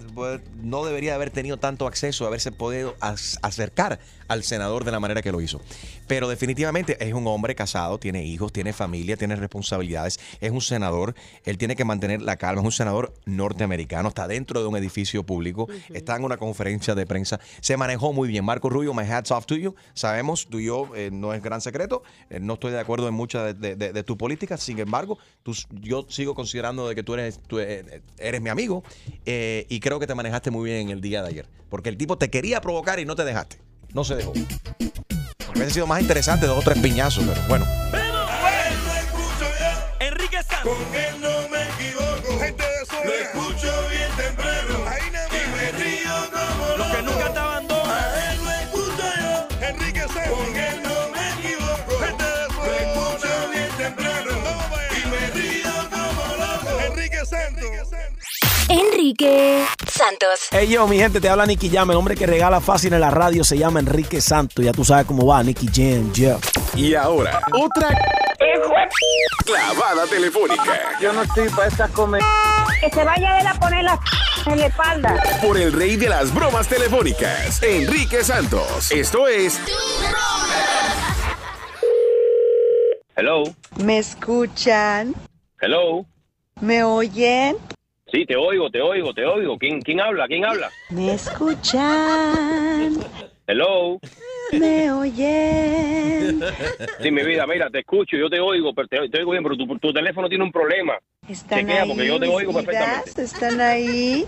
Speaker 3: no debería haber tenido tanto acceso, haberse podido acercar al senador de la manera que lo hizo. Pero definitivamente es un hombre casado, tiene hijos, tiene familia, tiene responsabilidades, es un senador, él tiene que mantener la calma, es un senador norteamericano, está dentro de un edificio público, está en una conferencia de prensa, se manejó muy bien. Marco Rubio, my hats off to you, sabemos, tú y yo eh, no es gran secreto, eh, no estoy de acuerdo en mucha de, de- de- tu política, sin embargo, tú, yo sigo considerando de que tú eres, tú eh, eres mi amigo eh, y creo que te manejaste muy bien en el día de ayer, porque el tipo te quería provocar y no te dejaste, no se dejó. Hubiese sido más interesante dos o tres piñazos, pero bueno.
Speaker 20: Enrique Santos. Con él no me equivoco. Gente de eso Lo escucho bien temprano. Ahí nada más. Y me río como Los que nunca te abandonan. A él lo escucho yo. Enrique Santos. Con él no me equivoco. Gente de eso Lo escucho bien temprano. Y me río como loco. Enrique Santos.
Speaker 9: Enrique Santos.
Speaker 21: Hey yo, mi gente, te habla Nicky Jam. El hombre que regala fácil en la radio se llama Enrique Santos. Ya tú sabes cómo va, Nicky Jam, yeah.
Speaker 22: Y ahora, otra clavada telefónica.
Speaker 14: Yo no estoy para estas comer.
Speaker 17: Que se vaya a él a poner la en la espalda.
Speaker 23: Por el rey de las bromas telefónicas, Enrique Santos. Esto es
Speaker 22: Hello,
Speaker 24: ¿Me escuchan?
Speaker 22: hello.
Speaker 24: ¿Me oyen?
Speaker 22: Sí, te oigo, te oigo, te oigo. ¿Quién, quién habla? ¿Quién habla?
Speaker 24: ¿Me escuchan?
Speaker 22: Hello.
Speaker 24: ¿Me oyen?
Speaker 22: Sí, mi vida, mira, te escucho, yo te oigo, pero te, te oigo bien, pero tu, tu teléfono tiene un problema.
Speaker 24: ¿Están
Speaker 22: Chequea,
Speaker 24: ahí?
Speaker 22: porque yo te oigo
Speaker 24: vidas?
Speaker 22: perfectamente.
Speaker 24: ¿Están ahí?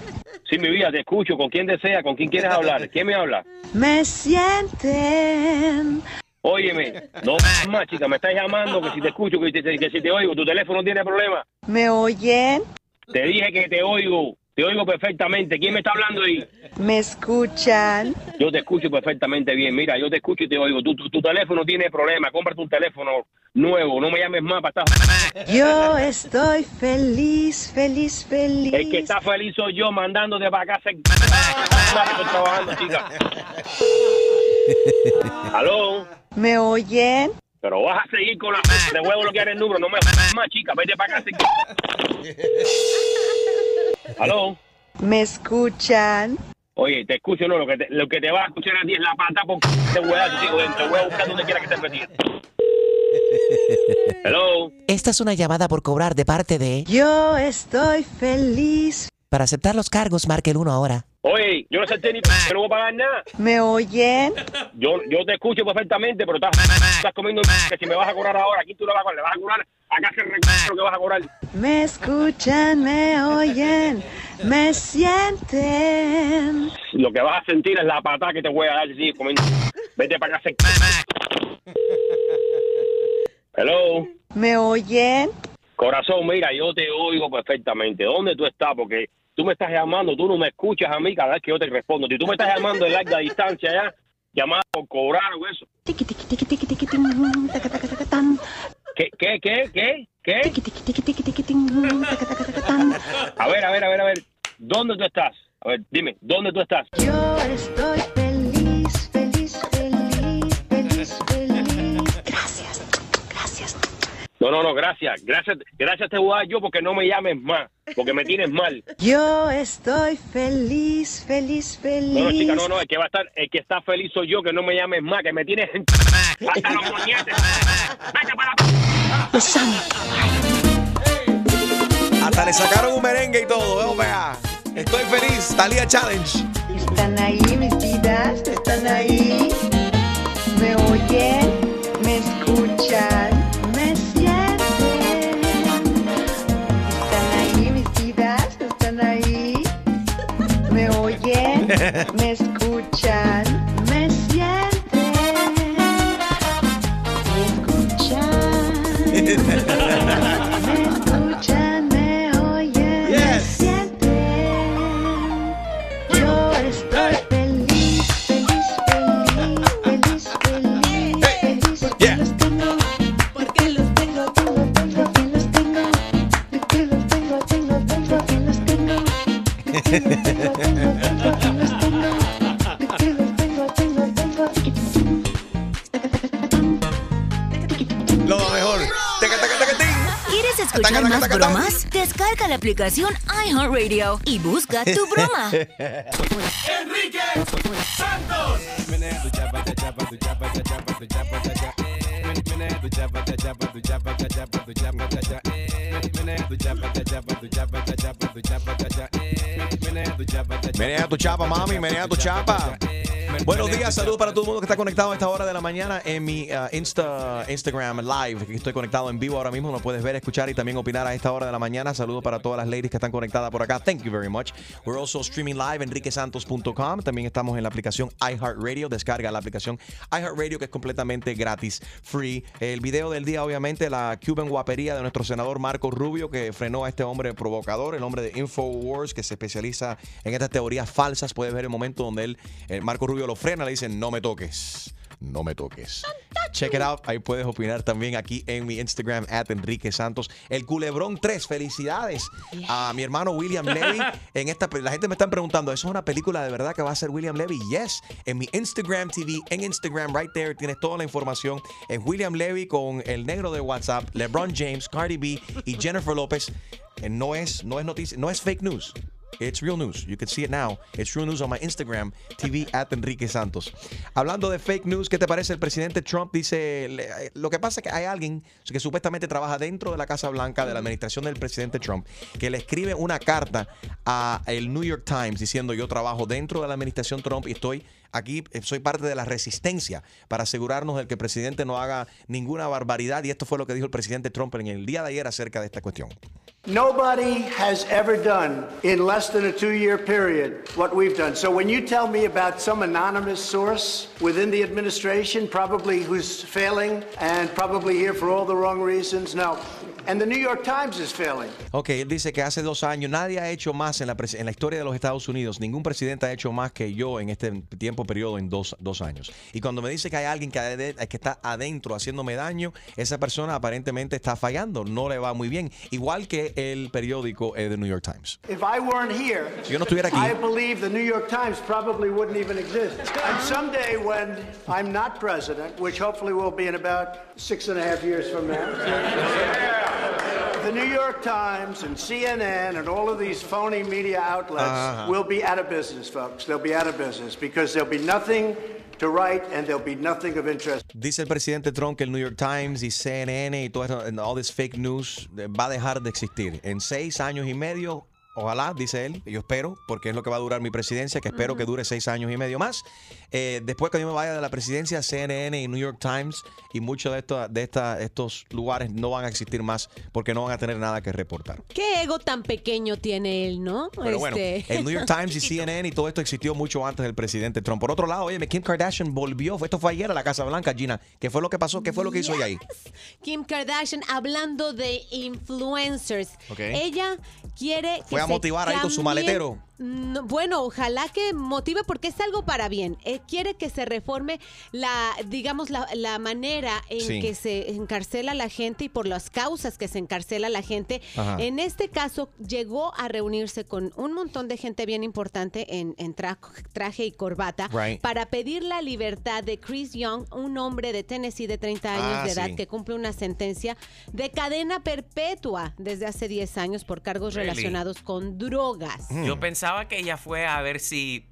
Speaker 22: Sí, mi vida, te escucho. ¿Con quién desea? ¿Con quién quieres hablar? ¿Quién me habla?
Speaker 24: ¿Me sienten?
Speaker 22: Óyeme, no más, chica, me estás llamando que si te escucho, que, te- que si te oigo, tu teléfono tiene problema.
Speaker 24: ¿Me oyen?
Speaker 22: Te dije que te oigo, te oigo perfectamente. ¿Quién me está hablando ahí?
Speaker 24: ¿Me escuchan?
Speaker 22: Yo te escucho perfectamente bien. Mira, yo te escucho y te oigo. Tu, tu, tu teléfono tiene problema. Cómprate un teléfono nuevo. No me llames más para estar.
Speaker 24: Yo estoy feliz, feliz, feliz.
Speaker 22: El que está feliz soy yo mandándote para acá. Estoy trabajando, chica. ¿Aló?
Speaker 24: ¿Me oyen?
Speaker 22: Pero vas a seguir con la... Te voy a bloquear el número. No me más, chica. Vete para acá. ¿Aló?
Speaker 24: ¿Me escuchan?
Speaker 22: Oye, te escucho, no. Lo que te, lo que te va a escuchar a ti es la pata porque te voy a chico. Te voy a buscar donde quiera que estés metido. Hello.
Speaker 6: Esta es una llamada por cobrar de parte de...
Speaker 24: Yo estoy feliz.
Speaker 6: Para aceptar los cargos, marque el 1 ahora.
Speaker 22: Oye, yo no sé ni no voy a pagar nada.
Speaker 24: ¿Me oyen?
Speaker 22: Yo, yo te escucho perfectamente, pero estás, estás comiendo que si me vas a cobrar ahora, aquí tú le vas a cobrar, le vas a cobrar, acá se lo que vas a cobrar.
Speaker 24: ¿Me escuchan? ¿Me oyen? ¿Me sienten?
Speaker 22: Lo que vas a sentir es la patada que te voy a dar si sigues comiendo. Vete para acá. Hello.
Speaker 24: ¿Me oyen?
Speaker 22: Corazón, mira, yo te oigo perfectamente. ¿Dónde tú estás? Porque tú me estás llamando, tú no me escuchas a mí cada vez que yo te respondo. Si tú me estás llamando en larga distancia ya, llamada por cobrar o eso. ¿Qué, qué, qué, qué? ¿Qué? A ver, a ver, a ver, a ver. ¿Dónde tú estás? A ver, dime, ¿dónde tú estás?
Speaker 24: Yo estoy
Speaker 22: No, no, no, gracias. Gracias, gracias te voy a dar yo porque no me llames más, porque me tienes mal.
Speaker 24: Yo estoy feliz, feliz, feliz.
Speaker 22: No, no, chica, no, no, el que va a estar, el que está feliz soy yo, que no me llames más, que me tienes hasta los moñetes. Vete para
Speaker 3: Hasta le sacaron un merengue y todo, para allá. Estoy feliz, Talía Challenge.
Speaker 24: ¿Están ahí mis vidas? ¿Están ahí? ¿Me oyen? Oyen?
Speaker 9: Aplicación iHeartRadio y busca tu broma.
Speaker 20: Enrique Santos.
Speaker 3: Menea tu chapa, mami, menea tu chapa. Buenos días, saludos para todo el mundo que está conectado a esta hora de la mañana en mi uh, Insta, Instagram Live. que Estoy conectado en vivo ahora mismo, lo puedes ver, escuchar y también opinar a esta hora de la mañana. Saludos para todas las ladies que están conectadas por acá. Thank you very much. We're also streaming live en enriquesantos.com. También estamos en la aplicación iHeartRadio. Descarga la aplicación iHeartRadio que es completamente gratis, free. El video del día, obviamente, la Cuban guapería de nuestro senador Marco Rubio que frenó a este hombre provocador, el hombre de Infowars que se especializa en estas teorías falsas. Puedes ver el momento donde él, eh, Marco Rubio lo frena, le dice no me toques. no me toques. Check it out. Ahí puedes opinar también aquí en mi Instagram, at Enrique Santos. El Culebrón 3, felicidades a mi hermano William Levy. En esta, la gente me está preguntando, ¿eso es una película de verdad que va a ser William Levy? Yes. En mi Instagram TV, en Instagram, right there, tienes toda la información. Es William Levy con el negro de WhatsApp, LeBron James, Cardi B y Jennifer López. Eh, No es, no es noticia, no es fake news. It's real news. You can see it now. It's real news on my Instagram, TV at Enrique Santos. Hablando de fake news, ¿qué te parece? El presidente Trump dice, le- lo que pasa es que hay alguien que supuestamente trabaja dentro de la Casa Blanca de la administración del presidente Trump, que le escribe una carta a el New York Times diciendo yo trabajo dentro de la administración Trump y estoy aquí, eh, soy parte de la resistencia para asegurarnos de que el presidente no haga ninguna barbaridad y esto fue lo que dijo el presidente Trump en el día de ayer acerca de esta cuestión.
Speaker 25: Nobody has ever done in less than a two year period what we've done. So when you tell me about some anonymous source within the administration, probably who's failing and probably here for all the wrong reasons, no. And the New York Times is failing.
Speaker 3: Ok, él dice que hace dos años nadie ha hecho más en la, en la historia de los Estados Unidos, ningún presidente ha hecho más que yo en este tiempo periodo en dos, dos años. Y cuando me dice que hay alguien que, que está adentro haciéndome daño, esa persona aparentemente está fallando, no le va muy bien. Igual que el periódico eh, The New York Times.
Speaker 25: If I weren't here,
Speaker 3: Si yo no estuviera aquí.
Speaker 25: I believe the New York Times probably wouldn't even exist. And someday when I'm not president, which hopefully will be in about six and a half years from now, the New York Times and CNN and all of these phony media outlets
Speaker 3: Uh-huh.
Speaker 25: will be out of business, folks. They'll be out of business because there'll be nothing to write and there'll be nothing of interest.
Speaker 3: Dice el presidente Trump que el New York Times y CNN y todo esto, and all this fake news va a dejar de existir. En seis años y medio, ojalá, dice él, yo espero, porque es lo que va a durar mi presidencia, que espero que dure seis años y medio más. Eh, después que yo me vaya de la presidencia, CNN y New York Times y muchos de, estos de esta- estos lugares no van a existir más porque no van a tener nada que reportar.
Speaker 5: Qué ego tan pequeño tiene él, ¿no?
Speaker 3: Pero bueno,
Speaker 5: Este-
Speaker 3: el New York Times y CNN y todo esto existió mucho antes del presidente Trump. Por otro lado, oye, Kim Kardashian volvió, esto fue ayer a la Casa Blanca, Gina. ¿Qué fue lo que pasó? ¿Qué fue lo que hizo ella ahí?
Speaker 5: Kim Kardashian hablando de influencers. Ella quiere que
Speaker 3: a motivar ahí con su maletero.
Speaker 5: No, bueno, ojalá que motive porque es algo para bien. Eh, quiere que se reforme la, digamos, la, la manera en
Speaker 26: Sí.
Speaker 5: que se encarcela la gente y por las causas que se encarcela la gente.
Speaker 26: Ajá.
Speaker 5: En este caso, llegó a reunirse con un montón de gente bien importante en, en tra- traje y corbata
Speaker 26: Right.
Speaker 5: para pedir la libertad de Chris Young, un hombre de Tennessee de 30 años
Speaker 26: Ah,
Speaker 5: de edad
Speaker 26: sí.
Speaker 5: que cumple una sentencia de cadena perpetua desde hace 10 años por cargos
Speaker 15: Really?
Speaker 5: relacionados con drogas.
Speaker 15: Yo pensaba que ella fue a ver si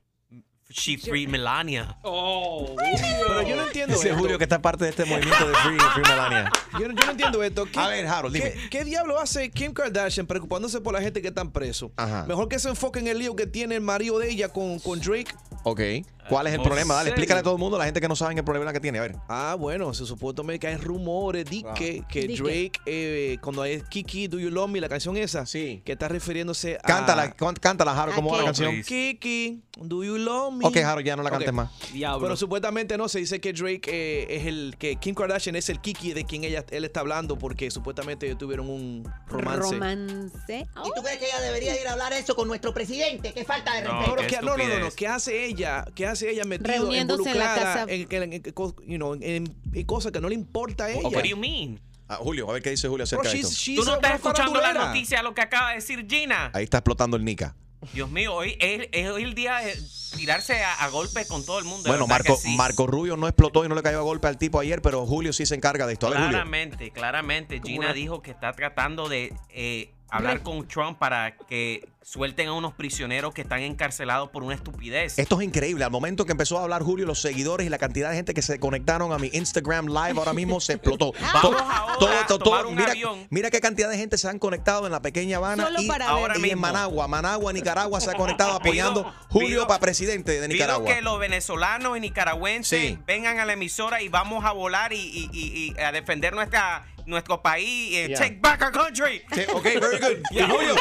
Speaker 15: she freed Melania.
Speaker 4: Oh, Pero yo no entiendo
Speaker 3: Dice
Speaker 4: esto.
Speaker 3: Julio que está parte de este movimiento de Free, Free Melania.
Speaker 4: Yo, no- yo no entiendo esto. ¿Qué,
Speaker 3: A ver, Harold, dime.
Speaker 4: ¿qué, qué diablo hace Kim Kardashian preocupándose por la gente que están presos?
Speaker 3: Ajá.
Speaker 4: Mejor que se enfoque en el lío que tiene el marido de ella con, con Drake.
Speaker 3: Ok. ¿Cuál es el
Speaker 4: ¿en
Speaker 3: problema? Dale,
Speaker 4: serio?
Speaker 3: explícale a todo el mundo, la gente que no sabe el problema que tiene. A ver.
Speaker 4: Ah, bueno, se supone que hay rumores de que, que
Speaker 3: Di que.
Speaker 4: Drake, eh, cuando hay Kiki, Do You Love Me, la canción esa, que está refiriéndose a...
Speaker 3: Cántala, cántala, Harold, ¿cómo va la canción?
Speaker 4: Kiki, Do You Love Me.
Speaker 3: Ok, Harold, ya no la cantes más.
Speaker 4: Pero supuestamente no, se dice que Drake eh, es el, que Kim Kardashian es el Kiki de quien ella, él está hablando porque supuestamente ellos tuvieron un romance.
Speaker 5: Romance.
Speaker 6: ¿Y tú crees que ella debería ir a hablar eso con nuestro presidente? ¿Qué falta de respeto?
Speaker 4: Que- no, no, no, no, ¿qué hace ella? ¿Qué hace ella metida,
Speaker 5: Reuniéndose en la
Speaker 4: involucrada
Speaker 5: casa.
Speaker 4: en, en- en- co- you know, en- en cosas que no le importa a ella?
Speaker 15: What do you mean?
Speaker 3: Ah, Julio, a ver qué dice Julio acerca
Speaker 4: Bro,
Speaker 3: de
Speaker 4: she's-
Speaker 3: esto.
Speaker 4: she's
Speaker 15: ¿Tú no estás escuchando la noticia lo que acaba de decir Gina?
Speaker 3: Ahí está explotando el Nica.
Speaker 15: Dios mío, hoy es, es hoy el día de tirarse a, a golpe con todo el mundo.
Speaker 3: Bueno, Marco,
Speaker 15: sí.
Speaker 3: Marco Rubio no explotó y no le cayó a golpe al tipo ayer, pero Julio sí se encarga de esto. Julio.
Speaker 15: Claramente, claramente. Gina
Speaker 3: una-
Speaker 15: dijo que está tratando de eh, hablar con Trump para que suelten a unos prisioneros que están encarcelados por una estupidez.
Speaker 3: Esto es increíble. Al momento que empezó a hablar Julio, los seguidores y la cantidad de gente que se conectaron a mi Instagram Live ahora mismo se explotó.
Speaker 15: Vamos ahora a tomar un
Speaker 3: mira,
Speaker 15: avión.
Speaker 3: mira qué cantidad de gente se han conectado en la pequeña Habana
Speaker 15: Solo
Speaker 3: y,
Speaker 15: para
Speaker 3: y.
Speaker 15: Ahora
Speaker 3: en. Managua. Managua, Nicaragua se ha conectado apoyando Julio para presidente de
Speaker 15: Pido
Speaker 3: Nicaragua.
Speaker 15: que los venezolanos y nicaragüenses
Speaker 3: Sí.
Speaker 15: vengan a la emisora y vamos a volar y, y- y- y a defender nuestra, nuestro país. eh,
Speaker 3: Yeah.
Speaker 15: Take back our country.
Speaker 3: Sí, ok, very good.
Speaker 15: Yeah.
Speaker 3: Julio,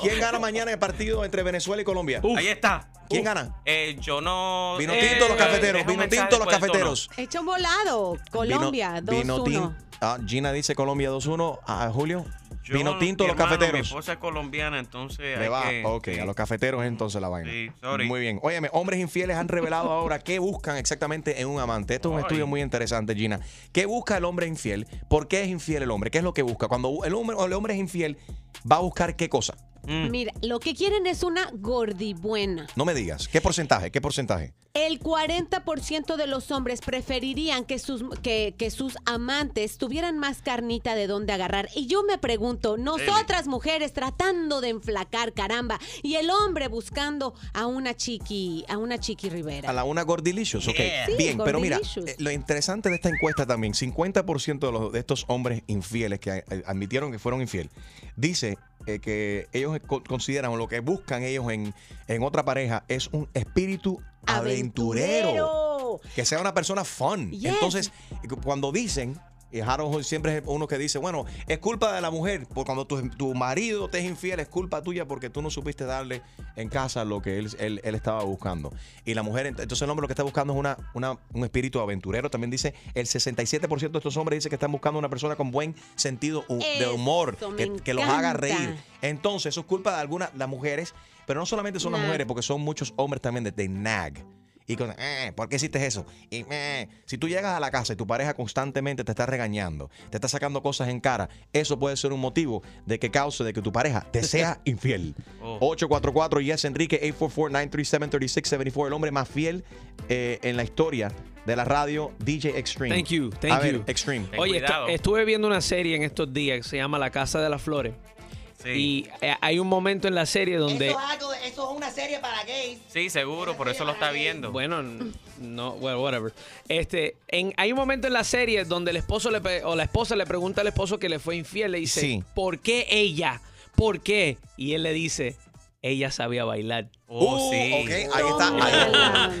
Speaker 3: ¿quién gana mañana el partido entre Venezuela y Colombia?
Speaker 15: Ahí está.
Speaker 3: ¿Quién gana?
Speaker 15: Eh, yo no.
Speaker 3: Vino
Speaker 15: eh,
Speaker 3: tinto los cafeteros, vino tinto los cafeteros.
Speaker 5: Hecho un volado. Colombia,
Speaker 3: Vino- vino
Speaker 5: 2-1.
Speaker 3: tin- ah, Gina dice Colombia 2-1. Ah, Julio.
Speaker 15: Yo,
Speaker 3: Vino tinto,
Speaker 15: mi
Speaker 3: los
Speaker 15: hermano, Mi
Speaker 3: cafeteros.
Speaker 15: esposa es colombiana, entonces
Speaker 3: Le
Speaker 15: hay
Speaker 3: va,
Speaker 15: que...
Speaker 3: ok, a los cafeteros entonces la vaina.
Speaker 15: Sí, sorry.
Speaker 3: Muy bien. Óyeme, hombres infieles han revelado ahora qué buscan exactamente en un amante. Esto es un estudio muy interesante, Gina. ¿Qué busca el hombre infiel? ¿Por qué es infiel el hombre? ¿Qué es lo que busca? Cuando el hombre, el hombre es infiel, va a buscar qué cosa?
Speaker 15: Mm.
Speaker 5: Mira, lo que quieren es una gordibuena.
Speaker 3: No me digas. ¿Qué porcentaje? ¿Qué porcentaje?
Speaker 5: El 40% de los hombres preferirían que sus, que, que sus amantes tuvieran más carnita de dónde agarrar. Y yo me pregunto, nosotras mujeres tratando de enflacar, caramba, y el hombre buscando a una chiqui, a una chiqui Rivera.
Speaker 3: A la una Gordilicious, ok.
Speaker 5: Yeah. Sí,
Speaker 3: Bien, pero mira, eh, lo interesante de esta encuesta también, 50% de, los, de estos hombres infieles que eh, admitieron que fueron infieles, dice eh, que ellos co- consideran o lo que buscan ellos en, en otra pareja es un espíritu aventurero.
Speaker 5: Aventurero.
Speaker 3: Que sea una persona fun.
Speaker 5: Yes.
Speaker 3: Entonces, cuando dicen, y Harold siempre es uno que dice, bueno, es culpa de la mujer, porque cuando tu, tu marido te es infiel, es culpa tuya porque tú no supiste darle en casa lo que él, él, él estaba buscando. Y la mujer, ent- entonces el hombre lo que está buscando es una, una- un espíritu aventurero. También dice, el 67% de estos hombres dice que están buscando una persona con buen sentido de humor, que, que los haga reír. Entonces, eso es culpa de algunas las mujeres, pero no solamente son las mujeres, porque son muchos hombres también de, de nag. Y con, eh, ¿por qué hiciste eso? Y, eh, si tú llegas a la casa y tu pareja constantemente te está regañando, te está sacando cosas en cara, eso puede ser un motivo de que cause de que tu pareja te sea infiel.
Speaker 15: Oh.
Speaker 3: 844 Yes Enrique 844-937-3674, el hombre más fiel eh, en la historia de la radio DJ Extreme.
Speaker 8: Thank you, thank
Speaker 3: a ver,
Speaker 8: you.
Speaker 3: Extreme.
Speaker 8: Oye, estu- estuve viendo una serie en estos días que se llama La Casa de las Flores. Y eh, hay un momento en la serie donde...
Speaker 6: Eso es algo, de- eso es una serie para gays.
Speaker 15: Sí, seguro, por eso lo está viendo.
Speaker 8: Bueno, no, well, whatever. Este, en, hay un momento en la serie donde el esposo le o la esposa le pregunta al esposo que le fue infiel, le dice,
Speaker 3: Sí.
Speaker 8: ¿por qué ella? ¿Por qué? Y él le dice, ella sabía bailar.
Speaker 15: Oh,
Speaker 3: Uh,
Speaker 15: sí.
Speaker 3: ok, ahí está, ahí,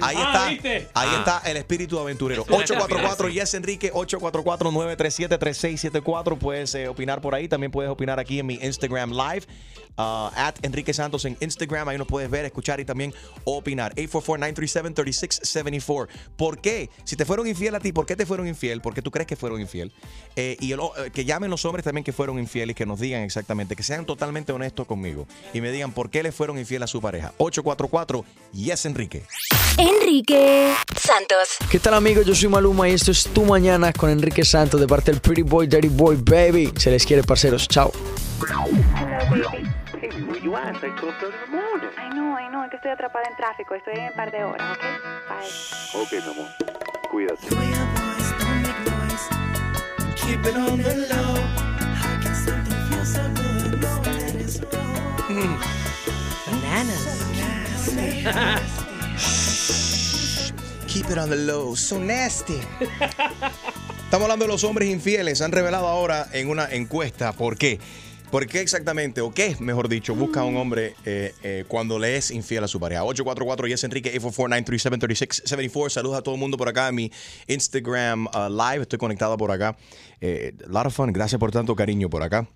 Speaker 3: ahí
Speaker 8: Ah,
Speaker 3: está,
Speaker 8: ¿viste?
Speaker 3: ahí
Speaker 15: Ah.
Speaker 3: está el espíritu aventurero.
Speaker 15: Es una
Speaker 3: 844
Speaker 15: estupidez,
Speaker 3: Yes Enrique, 844-937-3674. Puedes eh, opinar por ahí, también puedes opinar aquí en mi Instagram Live, uh, at Enrique Santos en Instagram. Ahí nos puedes ver, escuchar y también opinar. 844-937-3674. ¿Por qué? Si te fueron infiel a ti, ¿por qué te fueron infiel? ¿Por qué tú crees que fueron infiel? Eh, y el eh, que llamen los hombres también que fueron infieles y que nos digan exactamente, que sean totalmente honestos conmigo y me digan por qué le fueron infiel a su pareja. 844 Yes Enrique.
Speaker 9: Enrique Santos.
Speaker 21: ¿Qué tal amigos? Yo soy Maluma y esto es Tu Mañana con Enrique Santos de parte del Pretty Boy, Dirty Boy, Baby. Se les quiere, parceros. Chao.
Speaker 26: Ay, no, ay, no, es que estoy atrapada en tráfico. Estoy en un par de horas, ¿ok? Bye.
Speaker 20: Ok, mi amor. Cuídate.
Speaker 27: Keep it on the low. How can something feel so good knowing that it's wrong?
Speaker 3: Keep it on the low, so nasty. Estamos hablando de los hombres infieles. Han revelado ahora en una encuesta por qué. ¿Por qué exactamente, o qué, mejor dicho, busca un hombre eh, eh, cuando le es infiel a su pareja? 844 Yes Enrique 844-937-3674. Saludos a todo el mundo por acá en mi Instagram uh, Live. Estoy conectado por acá. Eh, a lot of fun. Gracias por tanto cariño por acá.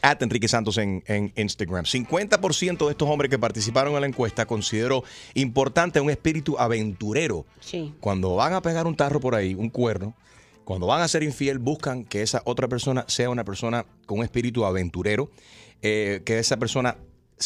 Speaker 3: At Enrique Santos en, en Instagram. 50% de estos hombres que participaron en la encuesta consideró importante un espíritu aventurero.
Speaker 5: Sí.
Speaker 3: Cuando van a pegar un tarro por ahí, un cuerno, cuando van a ser infiel, buscan que esa otra persona sea una persona con un espíritu aventurero, eh, que esa persona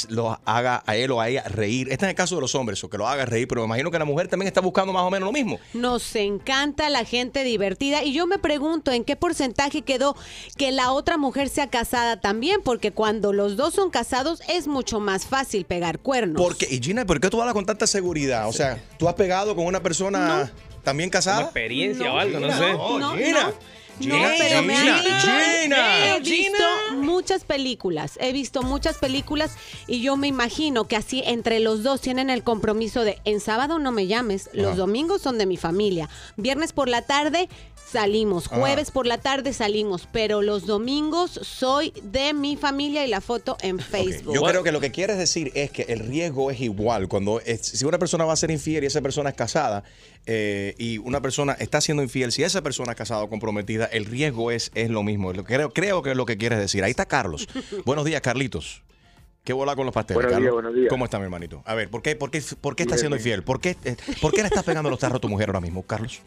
Speaker 3: lo haga a él o a ella reír. Este es el caso de los hombres, o que lo haga reír, pero me imagino que la mujer también está buscando más o menos lo mismo.
Speaker 5: Nos encanta la gente divertida y yo me pregunto en qué porcentaje quedó que la otra mujer sea casada también, porque cuando los dos son casados es mucho más fácil pegar cuernos.
Speaker 3: Porque, y Gina, ¿por qué tú hablas con tanta seguridad? O sea, ¿tú has pegado con una persona también casada?
Speaker 8: Como experiencia o algo, no
Speaker 3: Gina,
Speaker 8: sé.
Speaker 3: No,
Speaker 5: No,
Speaker 3: Gina.
Speaker 5: no.
Speaker 3: Gina,
Speaker 5: No, pero me han
Speaker 3: Gina,
Speaker 5: dicho-
Speaker 3: Gina.
Speaker 5: he visto muchas películas, he visto muchas películas y yo me imagino que así entre los dos tienen el compromiso de en sábado no me llames, los domingos son de mi familia, viernes por la tarde salimos, jueves por la tarde salimos, pero los domingos soy de mi familia y la foto en Facebook.
Speaker 3: Yo creo que lo que quieres decir es que el riesgo es igual. Cuando es- si una persona va a ser infiel y esa persona es casada eh, y una persona está siendo infiel, si esa persona es casada o comprometida, el riesgo es, es lo mismo. Creo, creo que es lo que quieres decir. Ahí está Carlos. Buenos días, Carlitos. ¿Qué bola con los pasteles,
Speaker 19: Buenos días, buenos días.
Speaker 3: ¿Cómo está, mi hermanito? A ver, ¿por qué, por qué, por qué estás siendo infiel? ¿Por qué, eh, ¿Por qué le estás pegando los tarros a tu mujer ahora mismo, Carlos?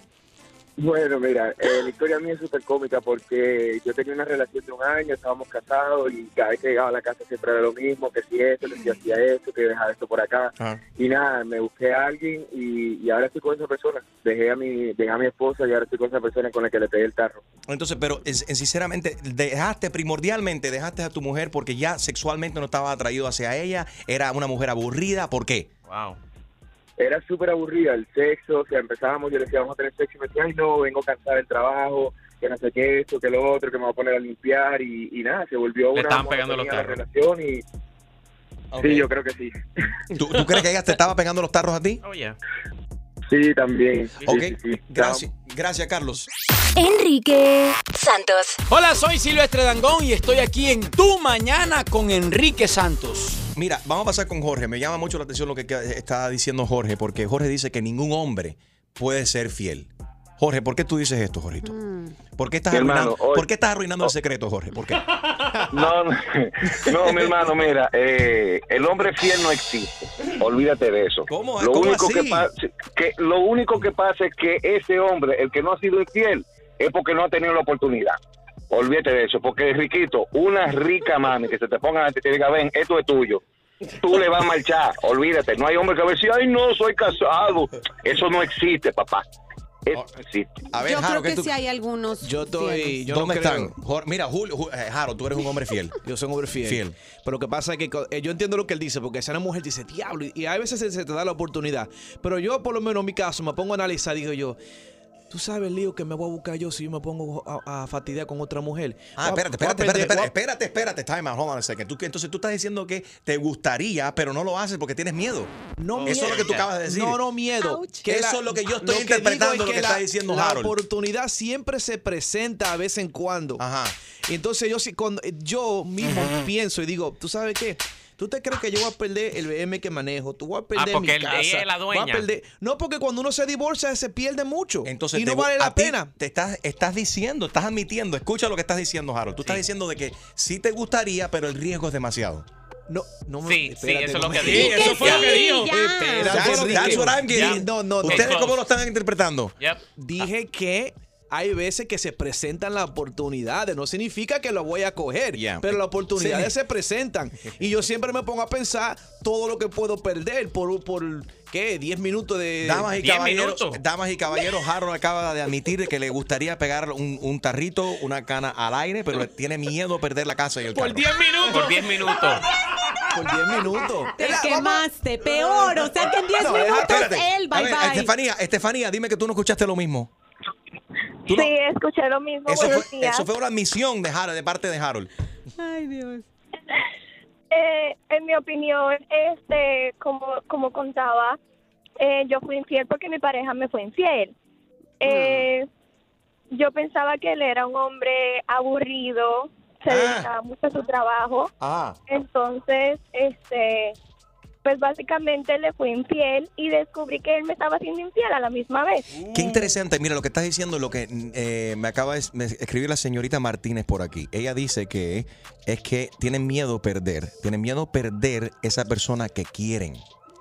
Speaker 19: Bueno, mira, eh, la historia mía es súper cómica porque yo tenía una relación de un año, estábamos casados y cada vez que llegaba a la casa siempre era lo mismo, que si esto, que si hacía esto, que dejaba esto por acá. Y nada, me busqué a alguien y, y ahora estoy con esa persona. Dejé a mi dejé a mi esposa y ahora estoy con esa persona con la que le pegué el tarro.
Speaker 3: Entonces, pero es sinceramente, dejaste primordialmente, dejaste a tu mujer porque ya sexualmente no estaba atraído hacia ella, era una mujer aburrida, ¿por qué?
Speaker 15: Wow.
Speaker 19: Era súper aburrida el sexo, o sea, empezábamos, yo le decía, vamos a tener sexo y me decía, ay no, vengo cansada del trabajo, que no sé qué, esto, que lo otro, que me voy a poner a limpiar y, y nada, se volvió una
Speaker 15: estaban pegando los tarros.
Speaker 19: relación y... Sí, yo creo que sí.
Speaker 3: ¿Tú, tú crees que ella te estaba pegando los tarros a ti?
Speaker 15: Oh, yeah.
Speaker 19: Sí, también.
Speaker 3: Ok, gracias, gracias Carlos.
Speaker 9: Enrique Santos.
Speaker 21: Hola, soy Silvestre Dangón y estoy aquí en Tu Mañana con Enrique Santos.
Speaker 3: Mira, vamos a pasar con Jorge. Me llama mucho la atención lo que está diciendo Jorge, porque Jorge dice que ningún hombre puede ser fiel. Jorge, ¿por qué tú dices esto, Jorgito? ¿Por qué estás,
Speaker 28: Mi
Speaker 3: arruinando,
Speaker 28: hermano, hoy-
Speaker 3: ¿por qué estás arruinando el secreto, Jorge? ¿Por qué?
Speaker 28: No, no, no, mi hermano, mira, eh, el hombre fiel no existe. Olvídate de eso.
Speaker 3: ¿Cómo?
Speaker 28: Lo
Speaker 3: ¿Cómo
Speaker 28: único
Speaker 3: así?
Speaker 28: que, pa- que lo único que pasa es que ese hombre, el que no ha sido infiel, es porque no ha tenido la oportunidad. Olvídate de eso, porque riquito, una rica mami que se te ponga ante y te diga, ven, esto es tuyo. Tú le vas a marchar, olvídate. No hay hombre que va a decir, ay, no, soy casado. Eso no existe, papá. Eso no existe.
Speaker 3: A ver,
Speaker 5: Yo
Speaker 3: Jaro,
Speaker 5: creo
Speaker 3: ¿qué
Speaker 5: que
Speaker 3: tú-
Speaker 5: sí hay algunos.
Speaker 4: Yo estoy. Yo
Speaker 3: ¿Dónde
Speaker 4: no
Speaker 3: están? Mira, Julio, Ju- eh, Jaro, tú eres un hombre fiel.
Speaker 4: Yo soy un hombre fiel.
Speaker 3: Fiel.
Speaker 4: Pero lo que pasa es que eh, yo entiendo lo que él dice, porque si una mujer dice, diablo, y, y a veces se, se te da la oportunidad. Pero yo, por lo menos en mi caso, me pongo a analizar, digo yo, tú sabes el lío que me voy a buscar yo si yo me pongo a, a fastidiar con otra mujer.
Speaker 3: Ah,
Speaker 4: a-
Speaker 3: espérate, espérate, espérate,
Speaker 4: perder-
Speaker 3: espérate, espérate, espérate, time out, hold on a second. Tú, que- entonces tú estás diciendo que te gustaría, pero no lo haces porque tienes miedo.
Speaker 4: No
Speaker 3: Eso es lo que tú acabas de decir.
Speaker 4: No, no miedo.
Speaker 3: Eso es lo que yo estoy interpretando
Speaker 4: es
Speaker 3: lo que
Speaker 4: la-
Speaker 3: está diciendo
Speaker 4: La
Speaker 3: Harold.
Speaker 4: oportunidad siempre se presenta a vez en cuando. Ajá. Y entonces yo sí, cuando yo mismo pienso y digo, ¿tú sabes qué? ¿Tú te crees que yo voy a perder el BM que manejo? ¿Tú vas a perder
Speaker 15: Ah, porque
Speaker 4: mi casa?
Speaker 15: ella es la
Speaker 4: Voy a
Speaker 15: dueña.
Speaker 4: perder- No, porque cuando uno se divorcia se pierde mucho.
Speaker 3: Entonces,
Speaker 4: y no
Speaker 3: te-
Speaker 4: vale la pena.
Speaker 3: Te estás, estás diciendo, estás admitiendo, escucha lo que estás diciendo, Harold. Tú estás diciendo de que sí te gustaría, pero el riesgo es demasiado.
Speaker 4: No, no
Speaker 15: Sí, sí,
Speaker 4: espérate,
Speaker 15: eso es lo que
Speaker 4: me-
Speaker 15: dijo.
Speaker 4: Eso fue lo que dijo.
Speaker 3: That's, that's what I'm getting.
Speaker 4: No, no, no.
Speaker 3: ¿Ustedes cómo lo están interpretando?
Speaker 4: Dije que hay veces que se presentan las oportunidades. No significa que lo voy a coger, pero las oportunidades
Speaker 3: Sí.
Speaker 4: se presentan. Y yo siempre me pongo a pensar todo lo que puedo perder por, por ¿qué? 10 minutos de...
Speaker 3: Damas y
Speaker 4: 10
Speaker 3: caballeros, damas y caballeros, Harold acaba de admitir que le gustaría pegar un, un tarrito, una cana al aire, pero tiene miedo a perder la casa y el carro.
Speaker 15: minutos. Por 10 minutos.
Speaker 4: Por 10 minutos.
Speaker 5: Te quemaste, peor. O sea que en 10
Speaker 3: No, deja-
Speaker 5: minutos
Speaker 3: espérate.
Speaker 5: él,
Speaker 3: A
Speaker 5: bye
Speaker 3: ver,
Speaker 5: bye.
Speaker 3: Estefanía, Estefanía, dime que tú no escuchaste lo mismo. Tú no-
Speaker 16: Sí, escuché lo mismo.
Speaker 3: Eso
Speaker 16: Buenos
Speaker 3: fue,
Speaker 16: días.
Speaker 3: eso fue una admisión de Harold, de parte de Harold.
Speaker 5: Ay, Dios.
Speaker 16: Eh, en mi opinión, este, como, como contaba, eh, yo fui infiel porque mi pareja me fue infiel. Eh, Yo pensaba que él era un hombre aburrido, se dedicaba mucho a su trabajo.
Speaker 3: Ah.
Speaker 16: Entonces, este, pues básicamente le fui infiel y descubrí que él me estaba haciendo infiel a la misma vez.
Speaker 3: Qué interesante, mira lo que estás diciendo, lo que eh, me acaba de escribir la señorita Martínez por aquí. Ella dice que es que tienen miedo perder, tienen miedo perder esa persona que quieren,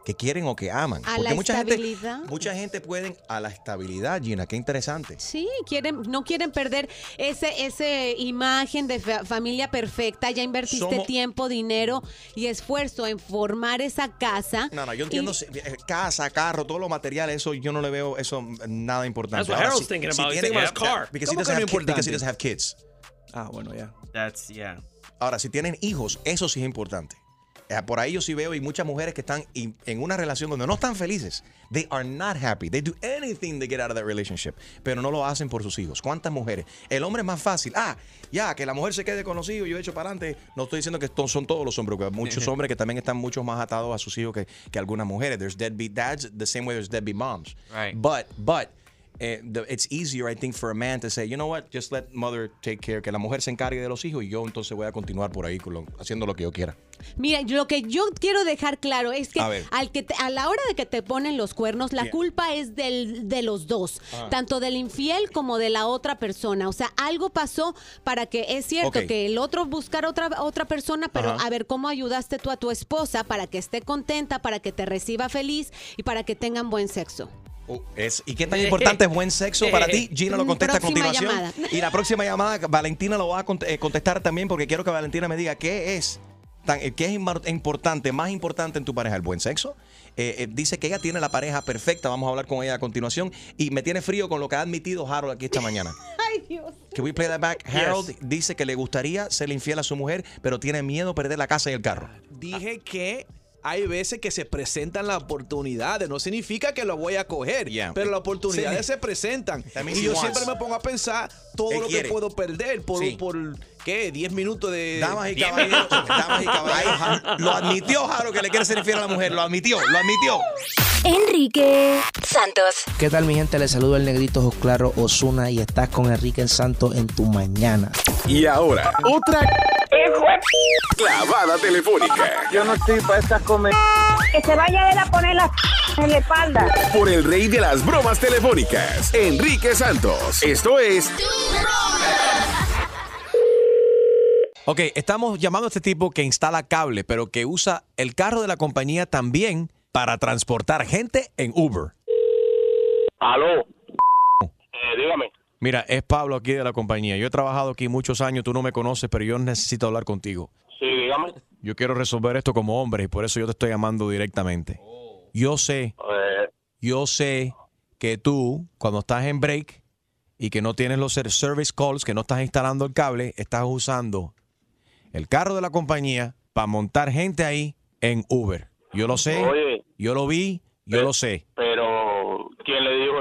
Speaker 3: que quieren o que aman.
Speaker 5: A
Speaker 3: Porque
Speaker 5: la
Speaker 3: mucha gente,
Speaker 5: estabilidad.
Speaker 3: mucha gente pueden a la estabilidad, Gina, qué interesante.
Speaker 5: Sí, quieren, no quieren perder ese, ese imagen de fa- familia perfecta. Ya invertiste
Speaker 3: Somos-
Speaker 5: tiempo, dinero y esfuerzo en formar esa casa.
Speaker 3: No, no, yo entiendo
Speaker 5: Y-
Speaker 3: si- eh, casa, carro, todos los materiales, eso yo no le veo eso mm, nada importante.
Speaker 8: That's what Harold's
Speaker 3: si-
Speaker 8: thinking
Speaker 3: si
Speaker 8: about.
Speaker 3: Tiene-
Speaker 8: thinking about his car.
Speaker 3: Because he
Speaker 8: ¿Cómo
Speaker 3: doesn't have ki- because he
Speaker 8: importante?
Speaker 3: doesn't have kids.
Speaker 4: Ah, bueno, ya.
Speaker 15: That's, yeah.
Speaker 3: Ahora, si tienen hijos, eso sí es importante. Eh, Por ahí yo sí veo y muchas mujeres que están in- en una relación donde no están felices. They are not happy. They do anything to get out of that relationship. Pero no lo hacen por sus hijos. ¿Cuántas mujeres? El hombre es más fácil. Ah, ya, que la mujer se quede con los hijos, yo he hecho para adelante. No estoy diciendo que son todos los hombres, porque hay muchos hombres que también están mucho más atados a sus hijos que, que algunas mujeres. There's deadbeat dads, the same way there's deadbeat moms.
Speaker 15: Right.
Speaker 3: But, but, the- it's easier, I think, for a man to say, you know what, just let mother take care, que la mujer se encargue de los hijos y yo entonces voy a continuar por ahí lo- haciendo lo que yo quiera.
Speaker 5: Mira, lo que yo quiero dejar claro es que,
Speaker 3: A
Speaker 5: al que te- a la hora de que te ponen los cuernos, la
Speaker 3: Bien.
Speaker 5: culpa es del, de los dos,
Speaker 3: Ah.
Speaker 5: tanto del infiel como de la otra persona. O sea, algo pasó para que es cierto
Speaker 3: Ok.
Speaker 5: que el otro buscara otra, otra persona, pero
Speaker 3: Ajá.
Speaker 5: a ver cómo ayudaste tú a tu esposa para que esté contenta, para que te reciba feliz y para que tengan buen sexo.
Speaker 3: Es, ¿Y qué tan importante es buen sexo para ti? Gina lo contesta a continuación.
Speaker 5: llamada.
Speaker 3: Y la próxima llamada, Valentina lo va a eh, contestar también porque quiero que Valentina me diga qué es, tan, eh, qué es importante, más importante en tu pareja, el buen sexo. Eh, eh, dice que ella tiene la pareja perfecta, vamos a hablar con ella a continuación. Y me tiene frío con lo que ha admitido Harold aquí esta mañana.
Speaker 5: Ay, Dios.
Speaker 3: Can we play that back? Harold dice que le gustaría ser infiel a su mujer, pero tiene miedo perder la casa y el carro.
Speaker 4: Dije que hay veces que se presentan las oportunidades. No significa que lo voy a coger, pero las oportunidades
Speaker 3: Sí.
Speaker 4: se presentan. Y yo
Speaker 3: wants.
Speaker 4: siempre me pongo a pensar todo
Speaker 3: Él
Speaker 4: lo
Speaker 3: quiere.
Speaker 4: que puedo perder por,
Speaker 3: Sí.
Speaker 4: por ¿qué? 10 minutos de.
Speaker 3: Damas y
Speaker 4: 10
Speaker 3: caballeros, damas y caballeros, lo admitió Harold que le quiere ser infiel a la mujer, lo admitió, lo admitió.
Speaker 9: Enrique Santos.
Speaker 29: ¿Qué tal mi gente? Les saludo el negrito Ojo Claro Osuna y estás con Enrique el Santo en tu mañana.
Speaker 20: Y ahora, otra clavada telefónica.
Speaker 30: Yo no estoy para estas comer.
Speaker 31: Que se vaya él a poner la en la espalda.
Speaker 20: Por el rey de las bromas telefónicas, Enrique Santos. Esto es
Speaker 3: Ok, estamos llamando a este tipo que instala cable, pero que usa el carro de la compañía también para transportar gente en Uber.
Speaker 32: Aló. Eh, dígame.
Speaker 3: Mira, es Pablo aquí de la compañía. Yo he trabajado aquí muchos años, tú no me conoces, pero yo necesito hablar contigo.
Speaker 32: Sí, dígame.
Speaker 3: Yo quiero resolver esto como hombre y por eso yo te estoy llamando directamente. Yo sé,
Speaker 32: Eh,
Speaker 3: yo sé que tú, cuando estás en break y que no tienes los ser- service calls, que no estás instalando el cable, estás usando el carro de la compañía para montar gente ahí en Uber. Yo lo sé,
Speaker 32: Oye.
Speaker 3: yo lo vi, yo lo sé.
Speaker 32: pero, ¿quién le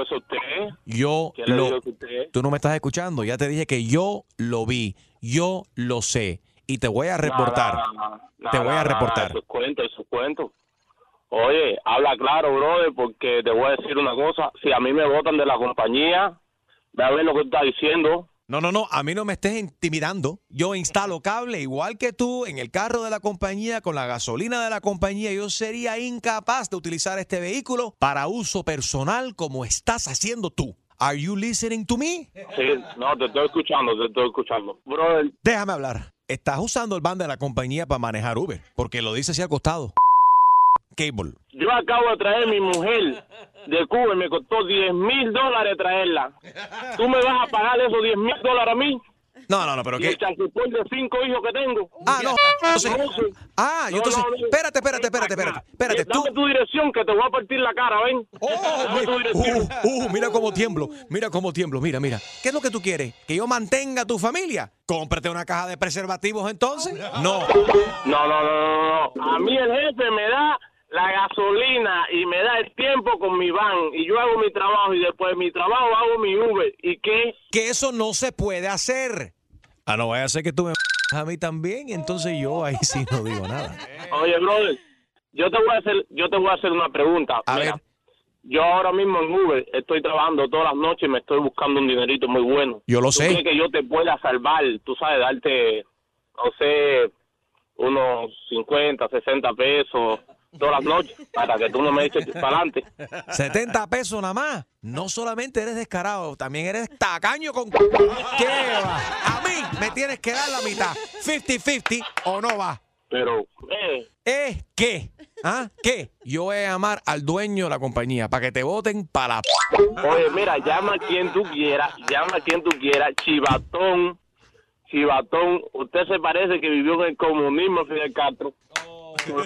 Speaker 32: dijo eso usted?
Speaker 3: Yo
Speaker 32: ¿Quién le dijo
Speaker 3: lo...
Speaker 32: usted?
Speaker 3: Tú no me estás escuchando. Ya te dije que yo lo vi, yo lo sé y te voy a reportar. Te voy a reportar.
Speaker 32: Eso es cuento, eso es cuento. Oye, habla claro, brother, porque te voy a decir una cosa. Si a mí me votan de la compañía, ve a ver lo que tú estás diciendo.
Speaker 3: No, no, no, a mí no me estés intimidando. Yo instalo cable igual que tú en el carro de la compañía, con la gasolina de la compañía. Yo sería incapaz de utilizar este vehículo para uso personal como estás haciendo tú. Are you listening to me?
Speaker 32: Sí, no, te estoy escuchando, te estoy escuchando. Brother,
Speaker 3: Déjame hablar. Estás usando el van de la compañía para manejar Uber, porque lo dice así al costado. Cable.
Speaker 32: yo acabo de traer a mi mujer de Cuba y me costó 10 mil dólares traerla. ¿Tú me vas a pagar esos 10 mil dólares a mí?
Speaker 3: No, no, no, pero
Speaker 32: ¿Y
Speaker 3: qué.
Speaker 32: el transporte de cinco hijos que tengo?
Speaker 3: Ah, no. entonces- ah, yo
Speaker 32: No,
Speaker 3: entonces.
Speaker 32: no, no.
Speaker 3: Espérate, espérate, espérate, espérate. Espérate, tú.
Speaker 32: Dame tu dirección que te voy a partir la cara, ven. Dame tu dirección.
Speaker 3: Uh, uh, mira cómo tiemblo, mira cómo tiemblo, mira, mira. ¿Qué es lo que tú quieres? ¿Que yo mantenga a tu familia? Cómprate una caja de preservativos entonces. No.
Speaker 32: No, no, no, no, no. A mí el jefe me da la gasolina y me da el tiempo con mi van y yo hago mi trabajo y después de mi trabajo hago mi Uber. ¿Y qué?
Speaker 3: Que eso no se puede hacer. Ah, no vaya a ser que tú me a mí también, entonces yo ahí sí no digo nada.
Speaker 32: Oye, brother, yo te voy a hacer, yo te voy a hacer una pregunta. Mira, Yo ahora mismo en Uber estoy trabajando todas las noches y me estoy buscando un dinerito muy bueno.
Speaker 3: Yo lo
Speaker 32: ¿Tú
Speaker 3: sé.
Speaker 32: crees que yo te pueda salvar? Tú sabes, darte, no sé, unos 50, 60 pesos todas las noches para que tú no me eches para adelante.
Speaker 3: 70 pesos nada más. No solamente eres descarado, también eres tacaño con... ¿Qué va? A mí me tienes que dar la mitad. 50-50 o no va.
Speaker 32: Pero, eh.
Speaker 3: ¿Es qué? ¿Ah? ¿Qué? Yo voy a llamar al dueño de la compañía para que te voten para
Speaker 32: Oye, mira, llama a quien tú quieras, llama a quien tú quieras, chivatón, chivatón, usted se parece que vivió en el comunismo, Fidel Castro.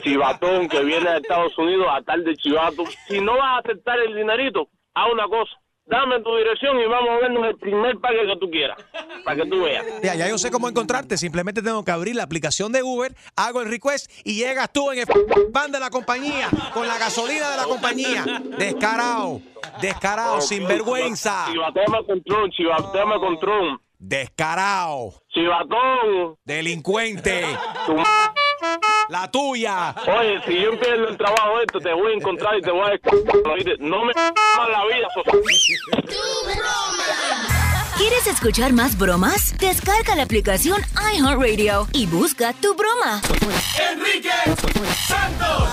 Speaker 32: Chivatón que viene de Estados Unidos a tal de chivato. Si no vas a aceptar el dinerito, haz una cosa. Dame tu dirección y vamos a vernos el primer pague que tú quieras, para que tú veas.
Speaker 3: Ya, ya yo sé cómo encontrarte. Simplemente tengo que abrir la aplicación de Uber, hago el request y llegas tú en el van de la compañía, con la gasolina de la compañía. Descarado, descarado, sinvergüenza.
Speaker 32: Chivatón control, chivatón control.
Speaker 3: Descarado.
Speaker 32: Chivatón.
Speaker 3: Delincuente. La tuya.
Speaker 32: Oye, si yo empiezo el trabajo esto, te voy a encontrar y te voy a... No me más la vida.
Speaker 9: ¿Quieres escuchar más bromas? Descarga la aplicación iHeartRadio y busca tu broma.
Speaker 6: Enrique Santos.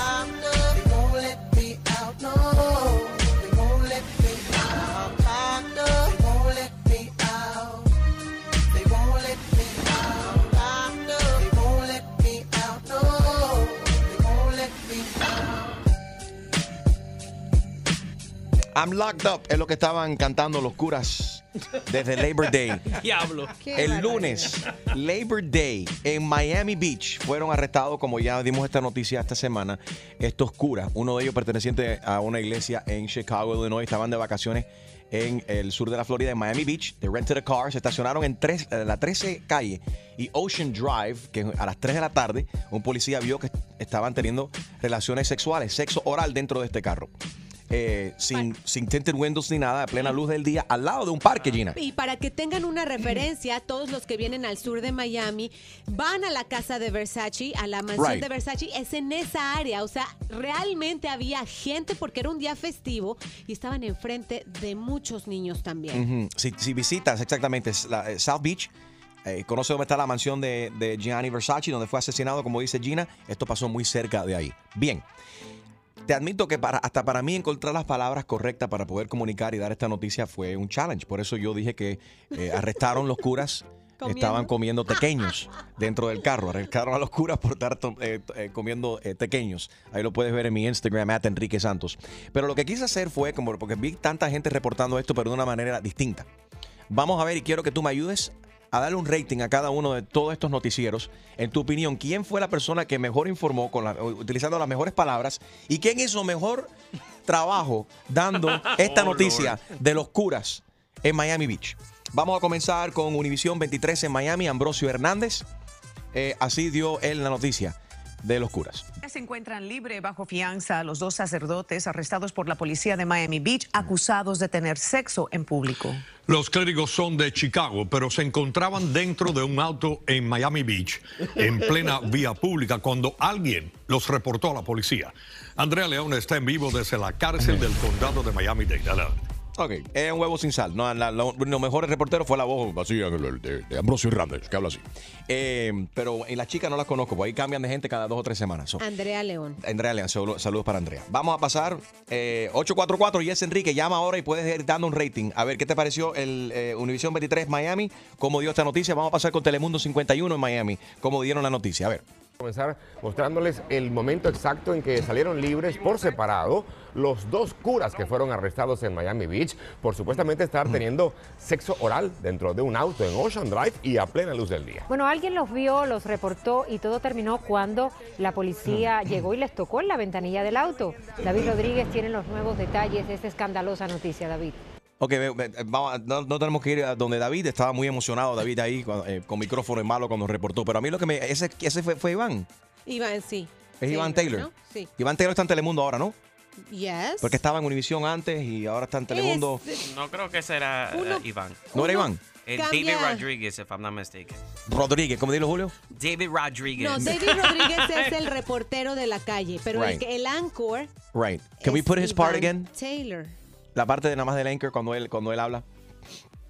Speaker 3: I'm locked up es lo que estaban cantando los curas desde Labor Day.
Speaker 8: Diablo.
Speaker 3: El lunes, Labor Day, en Miami Beach, fueron arrestados, como ya dimos esta noticia esta semana, estos curas. Uno de ellos perteneciente a una iglesia en Chicago, Illinois, estaban de vacaciones en el sur de la Florida, en Miami Beach. They rented a car, se estacionaron en tres- la 13 calle y Ocean Drive, que a las 3 de la tarde, un policía vio que estaban teniendo relaciones sexuales, sexo oral dentro de este carro. Eh, sin, sin tinted windows ni nada, a plena luz del día, al lado de un parque, Gina.
Speaker 5: Y para que tengan una referencia, todos los que vienen al sur de Miami van a la casa de Versace, a la mansión
Speaker 3: Right.
Speaker 5: de Versace, es en esa área. O sea, realmente había gente porque era un día festivo y estaban enfrente de muchos niños también.
Speaker 3: Si, si visitas exactamente la- eh, South Beach, eh, conoce dónde está la mansión de, de Gianni Versace, donde fue asesinado, como dice Gina, esto pasó muy cerca de ahí. Bien. Te admito que para, hasta para mí encontrar las palabras correctas para poder comunicar y dar esta noticia fue un challenge. Por eso yo dije que eh, arrestaron los curas.
Speaker 5: Comiendo.
Speaker 3: Estaban comiendo pequeños dentro del carro. Arrestaron a los curas por estar eh, eh, comiendo pequeños. Ahí lo puedes ver en mi Instagram, at Enrique Santos. Pero lo que quise hacer fue, como porque vi tanta gente reportando esto, pero de una manera distinta. Vamos a ver y quiero que tú me ayudes a darle un rating a cada uno de todos estos noticieros. En tu opinión, ¿quién fue la persona que mejor informó con la- utilizando las mejores palabras y quién hizo mejor trabajo dando esta
Speaker 33: Oh,
Speaker 3: noticia de los curas en Miami Beach? Vamos a comenzar con Univisión 23 en Miami, Ambrosio Hernández. Eh, así dio él la noticia de los curas.
Speaker 33: Se encuentran libre bajo fianza los dos sacerdotes arrestados por la policía de Miami Beach acusados de tener sexo en público.
Speaker 34: Los clérigos son de Chicago, pero se encontraban dentro de un auto en Miami Beach, en plena vía pública, cuando alguien los reportó a la policía. Andrea León está en vivo desde la cárcel del condado de Miami-Dade.
Speaker 3: Ok, es un huevo sin sal. No, la- la- lo mejor reportero fue la voz así, de, de Ambrosio Hernández, que habla así. Eh, pero en las chicas no las conozco, porque ahí cambian de gente cada dos o tres semanas. So,
Speaker 5: Andrea León.
Speaker 3: Andrea León, saludos para Andrea. Vamos a pasar eh, 844 Yes Enrique, llama ahora y puedes ir dando un rating. A ver qué te pareció el eh, Univision 23 Miami, cómo dio esta noticia. Vamos a pasar con Telemundo 51 en Miami, cómo dieron la noticia. A ver.
Speaker 35: Comenzar mostrándoles el momento exacto en que salieron libres por separado los dos curas que fueron arrestados en Miami Beach por supuestamente estar teniendo sexo oral dentro de un auto en Ocean Drive y a plena luz del día.
Speaker 36: Bueno, alguien los vio, los reportó y todo terminó cuando la
Speaker 3: Mm.
Speaker 36: policía llegó y les tocó en la ventanilla del auto. David Rodríguez tiene los nuevos detalles de esta escandalosa noticia, David.
Speaker 3: Ok, ve- vamos, no, no tenemos que ir a donde David, estaba muy emocionado David ahí eh, con micrófono en malo cuando reportó, pero a mí lo que me... Ese, ese fue, fue Iván,
Speaker 5: Iván, sí.
Speaker 3: es Iván Taylor.
Speaker 5: ¿no? Sí.
Speaker 3: Iván Taylor está en Telemundo ahora, ¿no?
Speaker 5: Yes.
Speaker 3: Porque estaba en Univisión antes y ahora está en Telemundo.
Speaker 15: No creo que será eh,
Speaker 5: Uno-
Speaker 15: Iván.
Speaker 3: ¿No era Iván?
Speaker 15: Eh,
Speaker 5: cambia-
Speaker 15: David Rodriguez, if I'm not mistaken.
Speaker 3: Rodríguez, ¿cómo dilo Julio?
Speaker 15: David Rodriguez.
Speaker 5: No, David Rodríguez es el reportero de la calle, pero el,
Speaker 3: Right.
Speaker 5: que- el anchor
Speaker 3: Right. Can we put his part
Speaker 5: Iván
Speaker 3: again?
Speaker 5: Taylor.
Speaker 3: La parte de nada más del anchor cuando él, cuando él habla.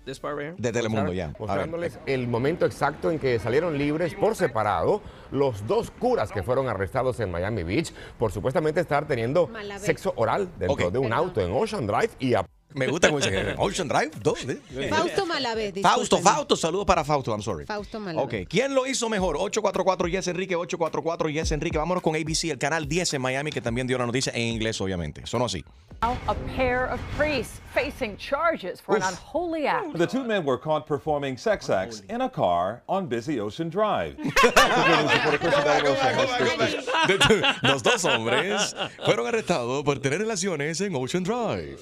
Speaker 8: This part right here?
Speaker 3: De Telemundo, ya.
Speaker 35: Mostrándoles el momento exacto en que salieron libres por separado los dos curas que fueron arrestados en Miami Beach por supuestamente estar teniendo sexo oral dentro de un auto en Ocean Drive y a
Speaker 3: Me gusta cómo dice Ocean Drive. ¿Dónde?
Speaker 5: Fausto Malavé.
Speaker 3: Fausto. Fausto, saludos para Fausto, I'm sorry.
Speaker 5: Fausto Malavé.
Speaker 3: Ok, ¿quién lo hizo mejor? 844 Yes Enrique, 844 Yes Enrique. Vámonos con ABC, el canal 10 en Miami, que también dio la noticia en inglés, obviamente. Sonó así.
Speaker 37: A pair of priests facing charges for an unholy act.
Speaker 38: The two men were caught performing sex acts in a car on busy Ocean Drive.
Speaker 3: Los dos hombres fueron arrestados por tener relaciones en Ocean Drive.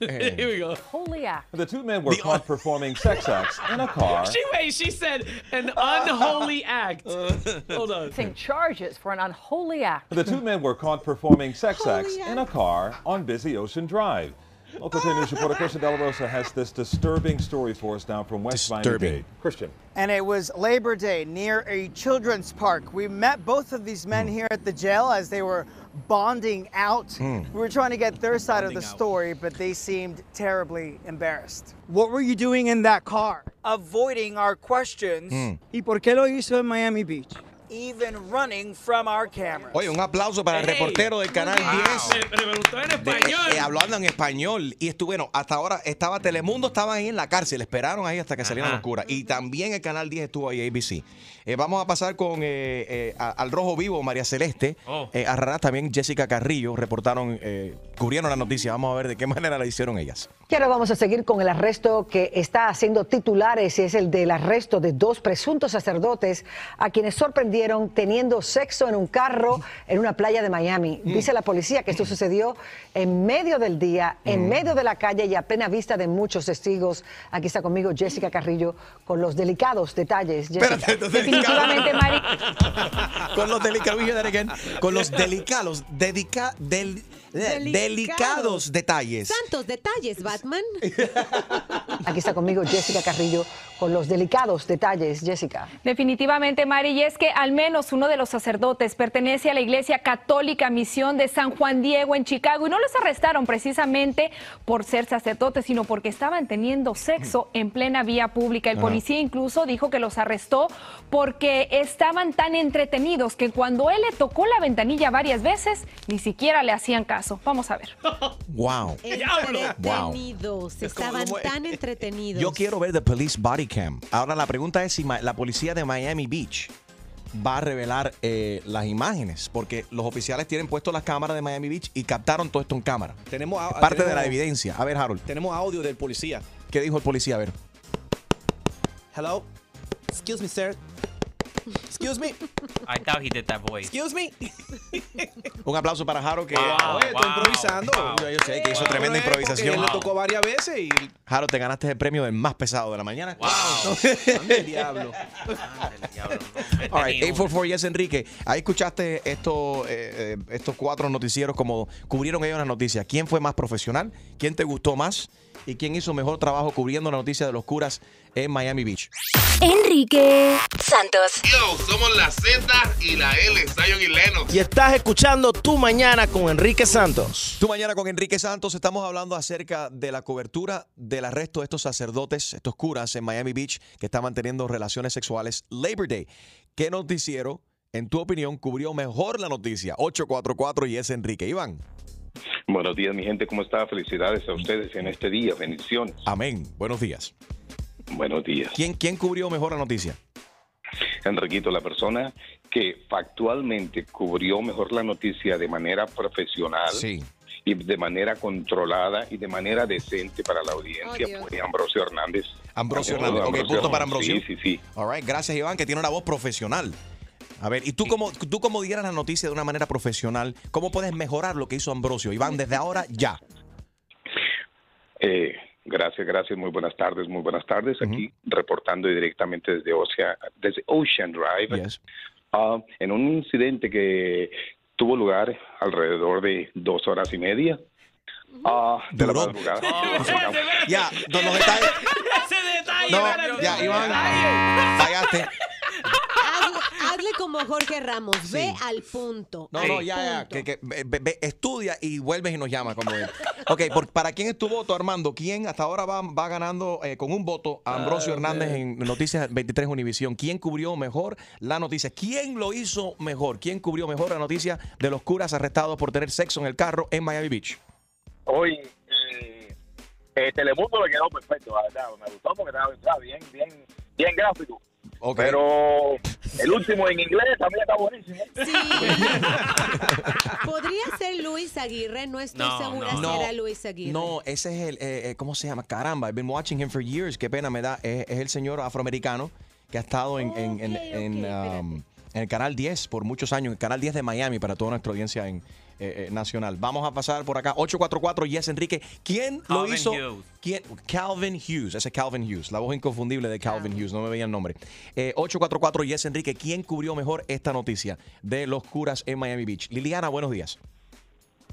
Speaker 8: Here we go.
Speaker 37: Holy act.
Speaker 38: The two men were caught performing sex acts in a car.
Speaker 8: She wait, she said an unholy act. Uh, Hold on.
Speaker 37: Facing charges for an unholy act.
Speaker 38: The two men were caught performing sex acts in a car on busy Ocean Drive. Local 10 News reporter Christian De La Rosa has this disturbing story for us now from West
Speaker 3: Disturbing.
Speaker 38: Miami-Dade. Christian.
Speaker 39: And it was Labor Day near a children's park. We met both of these men here at the jail as they were bonding out.
Speaker 40: Hmm.
Speaker 39: We were trying to get their side of the story, but they seemed terribly embarrassed. What were you doing in that car? Avoiding our questions.
Speaker 3: Hmm.
Speaker 39: ¿Y por qué lo hizo en Miami Beach? Even running from our cameras.
Speaker 3: Oye, un aplauso para el reportero del Canal 10.
Speaker 8: Me, me preguntó en
Speaker 3: De-
Speaker 8: español.
Speaker 3: eh, hablando en español. Y estuvo, bueno, hasta ahora estaba Telemundo, estaba ahí en la cárcel, esperaron ahí hasta que salieran los curas. Y también el Canal 10 estuvo ahí, ABC. Eh, vamos a pasar con eh, eh, a- al Rojo Vivo, María Celeste.
Speaker 15: Oh.
Speaker 3: Eh, a también Jessica Carrillo reportaron, eh, cubrieron la noticia. Vamos a ver de qué manera la hicieron ellas.
Speaker 41: Y ahora vamos a seguir con el arresto que está haciendo titulares y es el del arresto de dos presuntos sacerdotes a quienes sorprendieron teniendo sexo en un carro en una playa de Miami. Dice la policía que esto sucedió en medio del día, en medio de la calle y a plena vista de muchos testigos. Aquí está conmigo Jessica Carrillo con los delicados detalles. Jessica.
Speaker 3: Definitivamente, Mari. Con los delicados, con los delicados, dedica, del- eh, delicados detalles.
Speaker 5: Santos detalles, Batman.
Speaker 41: Aquí está conmigo Jessica Carrillo con los delicados detalles. Jessica.
Speaker 42: Definitivamente, Mari, y es que al menos uno de los sacerdotes pertenece a la Iglesia Católica Misión de San Juan Diego en Chicago y no los arrestaron precisamente por ser sacerdotes, sino porque estaban teniendo sexo en plena vía pública. El
Speaker 43: Ajá.
Speaker 42: policía incluso dijo que los arrestó porque estaban tan entretenidos que cuando él le tocó la ventanilla varias veces, ni siquiera le hacían caso. Vamos a ver.
Speaker 3: Wow. Wow.
Speaker 5: Entretenidos. Estaban tan entretenidos.
Speaker 3: Yo quiero ver The Police Body Cam. Ahora la pregunta es si la policía de Miami Beach va a revelar eh, las imágenes, porque los oficiales tienen puesto las cámaras de Miami Beach y captaron todo esto en cámara.
Speaker 4: Tenemos a-
Speaker 3: parte de
Speaker 4: tenemos-
Speaker 3: la evidencia. A ver, Harold.
Speaker 4: Tenemos audio del policía.
Speaker 3: ¿Qué dijo el policía? A ver.
Speaker 4: Hello. Excuse me, sir. Excuse me.
Speaker 15: I thought he did that voice.
Speaker 4: Excuse me.
Speaker 3: Un aplauso para Harold que
Speaker 15: Wow,
Speaker 4: Oye, estoy improvisando.
Speaker 3: Yo, yo sé que hizo
Speaker 4: Wow.
Speaker 3: tremenda improvisación.
Speaker 4: él le tocó varias veces y
Speaker 3: Harold, te ganaste el premio del más pesado de la mañana.
Speaker 4: el diablo.
Speaker 3: All right, 844 Yes Enrique. Ahí escuchaste estos, eh, eh, estos cuatro noticieros como cubrieron ellos las noticias. ¿Quién fue más profesional? ¿Quién te gustó más? ¿Y quién hizo mejor trabajo cubriendo la noticia de los curas en Miami Beach?
Speaker 9: Enrique Santos.
Speaker 44: Yo, somos la Z y la L, Zion y Lennox.
Speaker 45: Y estás escuchando Tu Mañana con Enrique Santos.
Speaker 3: Tu mañana con Enrique Santos estamos hablando acerca de la cobertura del arresto de estos sacerdotes, estos curas en Miami Beach que estaban teniendo relaciones sexuales Labor Day. ¿Qué noticiero, en tu opinión, cubrió mejor la noticia? 844 y es Enrique. Iván.
Speaker 46: Buenos días, mi gente, ¿cómo está? Felicidades a ustedes en este día, bendiciones.
Speaker 3: Amén. Buenos días.
Speaker 46: Buenos días.
Speaker 3: ¿Quién, quién cubrió mejor la noticia?
Speaker 46: Enriquito, la persona que factualmente cubrió mejor la noticia de manera profesional y de manera controlada y de manera decente para la audiencia fue Ambrosio Hernández.
Speaker 3: Ambrosio
Speaker 46: Ambrosio,
Speaker 3: Hernández. Ok, punto para Ambrosio.
Speaker 46: Sí, sí, sí.
Speaker 3: All right, gracias Iván, que tiene una voz profesional. A ver, y tú como, tú como dieras la noticia de una manera profesional, ¿cómo puedes mejorar lo que hizo Ambrosio? Iván, desde ahora ya.
Speaker 46: Eh, gracias, gracias. Muy buenas tardes, muy buenas tardes. Aquí reportando directamente desde, Ocean, desde Ocean Drive. Ah, en un incidente que tuvo lugar alrededor de dos horas y media. Ah, de la madrugada.
Speaker 3: Ya, los detalles. No, ya, Iván, fallaste.
Speaker 5: Hazle, como Jorge Ramos. Ve al punto.
Speaker 3: No, no, ya, ya. Que, que, ve- ve- estudia y vuelves y nos llama. Como él. Ok, por- ¿para quién es tu voto, Armando? ¿Quién hasta ahora va, va ganando eh, con un voto a Ambrosio Hernández en Noticias 23 Univisión? ¿Quién cubrió mejor la noticia? ¿Quién lo hizo mejor? ¿Quién cubrió mejor la noticia de los curas arrestados por tener sexo en el carro en Miami Beach?
Speaker 14: Hoy eh, eh, Telemundo le quedó perfecto, la verdad. Me gustó porque estaba, bien, bien, bien gráfico. Pero el último en inglés también está buenísimo.
Speaker 5: Podría ser Luis Aguirre, no estoy
Speaker 3: No,
Speaker 5: segura
Speaker 3: no.
Speaker 5: si era Luis Aguirre.
Speaker 3: No, ese es el, eh, eh, ¿cómo se llama? Caramba, I've been watching him for years. Qué pena me da. Es, es el señor afroamericano que ha estado en, en- en- en, um, en el Canal 10 por muchos años, en el Canal 10 de Miami para toda nuestra audiencia en, eh, eh, nacional. Vamos a pasar por acá. 844 Yes Enrique. ¿Quién lo
Speaker 15: Calvin
Speaker 3: hizo?
Speaker 15: Hughes.
Speaker 3: ¿Quién? Calvin Hughes. Ese es Calvin Hughes. La voz inconfundible de Calvin Hughes. No me veía el nombre. Eh, 844 Yes Enrique. ¿Quién cubrió mejor esta noticia de los curas en Miami Beach? Liliana, buenos días.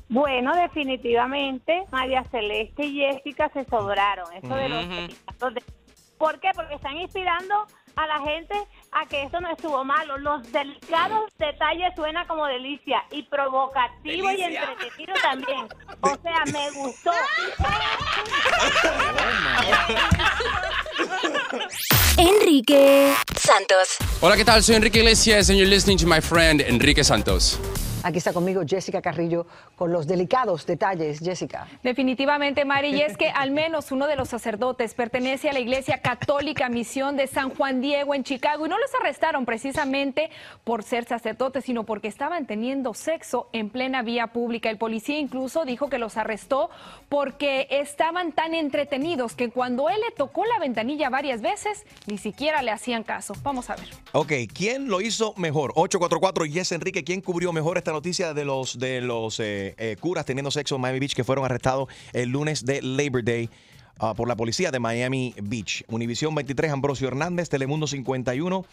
Speaker 47: Bueno, definitivamente María Celeste y Jessica se sobraron. Eso de los ¿Por qué? Porque están inspirando a la gente a que eso no estuvo malo. Los delicados detalles suena como delicia y provocativo y entretenido también. O sea, me gustó.
Speaker 9: Enrique Santos.
Speaker 48: Hola, ¿qué tal? Soy Enrique Iglesias and you're listening to my friend Enrique Santos.
Speaker 41: Aquí está conmigo Jessica Carrillo con los delicados detalles. Jessica.
Speaker 42: Definitivamente, Mari, y es que al menos uno de los sacerdotes pertenece a la Iglesia Católica Misión de San Juan Diego en Chicago y no los arrestaron precisamente por ser sacerdotes, sino porque estaban teniendo sexo en plena vía pública. El policía incluso dijo que los arrestó porque estaban tan entretenidos que cuando él le tocó la ventanilla varias veces, ni siquiera le hacían caso. Vamos a ver.
Speaker 3: Ok, ¿quién lo hizo mejor? 844 Yes Enrique, ¿quién cubrió mejor esta noticia de los, de los eh, eh, curas teniendo sexo en Miami Beach que fueron arrestados el lunes de Labor Day? ah, por la policía de Miami Beach. Univisión 23, Ambrosio Hernández, Telemundo 51,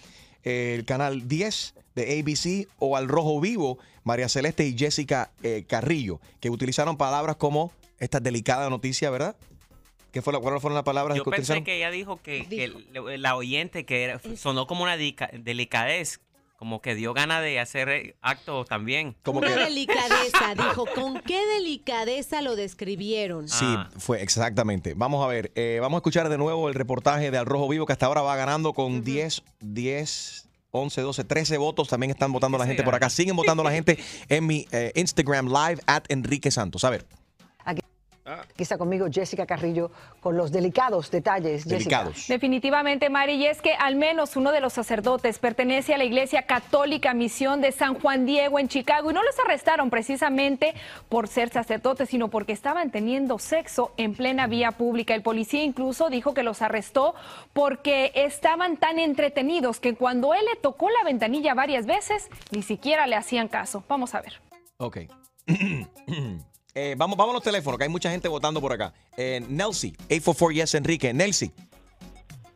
Speaker 3: eh, el canal 10 de ABC o Al Rojo Vivo, María Celeste y Jessica eh, Carrillo, que utilizaron palabras como esta delicada noticia, ¿verdad? ¿Qué fue la, ¿Cuáles fueron las palabras
Speaker 15: Yo
Speaker 3: que
Speaker 15: pensé
Speaker 3: utilizaron?
Speaker 15: que ella dijo que, que el- la oyente que era, sonó como una delicadez, como que dio ganas de hacer eh, actos también.
Speaker 5: Una delicadeza, dijo. ¿Con qué delicadeza lo describieron?
Speaker 3: Sí,
Speaker 15: Ah.
Speaker 3: fue exactamente. Vamos a ver, eh, vamos a escuchar de nuevo el reportaje de Al Rojo Vivo que hasta ahora va ganando con 10, 10, 11, 12, 13 votos. También están votando la gente por acá. Siguen votando la gente en mi eh, Instagram live at Enrique Santos. A ver,
Speaker 41: Aquí está conmigo Jessica Carrillo con los delicados detalles. Jessica.
Speaker 42: Definitivamente, Mari, y es que al menos uno de los sacerdotes pertenece a la Iglesia Católica Misión de San Juan Diego en Chicago y no los arrestaron precisamente por ser sacerdotes, sino porque estaban teniendo sexo en plena vía pública. El policía incluso dijo que los arrestó porque estaban tan entretenidos que cuando él le tocó la ventanilla varias veces, ni siquiera le hacían caso. Vamos a ver.
Speaker 3: ok. Eh, vamos, vamos a los teléfonos, que hay mucha gente votando por acá. Eh, Nelsie, 844 Yes Enrique. Nelsie.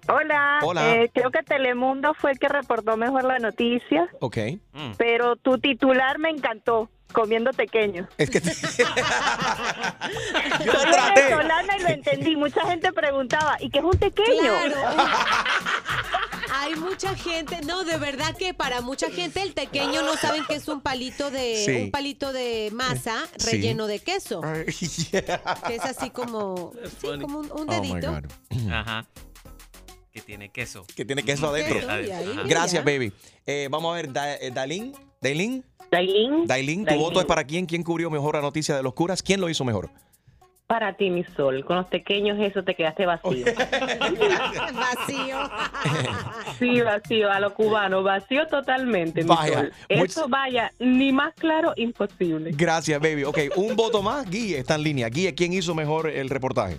Speaker 43: Hola,
Speaker 3: Hola.
Speaker 43: eh, creo que Telemundo fue el que reportó mejor la noticia,
Speaker 3: Ok.
Speaker 43: pero tu titular me encantó, comiendo pequeño.
Speaker 3: Es que
Speaker 43: Yo soy venezolana y lo entendí. Mucha gente preguntaba, ¿y qué es un pequeño?
Speaker 5: Hay mucha gente, no, de verdad que para mucha gente el pequeño no saben que es un palito de
Speaker 3: Sí.
Speaker 5: un palito de masa
Speaker 3: Sí.
Speaker 5: relleno de queso. Que es así como, sí, como un, un
Speaker 3: Oh, my
Speaker 5: dedito.
Speaker 3: God.
Speaker 15: Ajá. Que tiene queso.
Speaker 3: Que tiene queso adentro. Gracias,
Speaker 15: ya.
Speaker 3: baby. Eh, vamos a ver, Da- eh, Dailin. Dailin.
Speaker 43: Dailin.
Speaker 3: Dailin, tu
Speaker 43: Dailin.
Speaker 3: voto es para quién? ¿Quién cubrió mejor la noticia de los curas? ¿Quién lo hizo mejor?
Speaker 43: Para ti, mi sol, con los pequeños eso te quedaste vacío.
Speaker 5: Vacío.
Speaker 43: Sí, vacío, a lo cubano, vacío totalmente, mi
Speaker 3: Vaya,
Speaker 43: sol.
Speaker 3: muy-
Speaker 43: Eso vaya, ni más claro, imposible.
Speaker 3: Gracias, baby. Ok, un voto más. Guille está en línea. Guille, ¿quién hizo mejor el reportaje?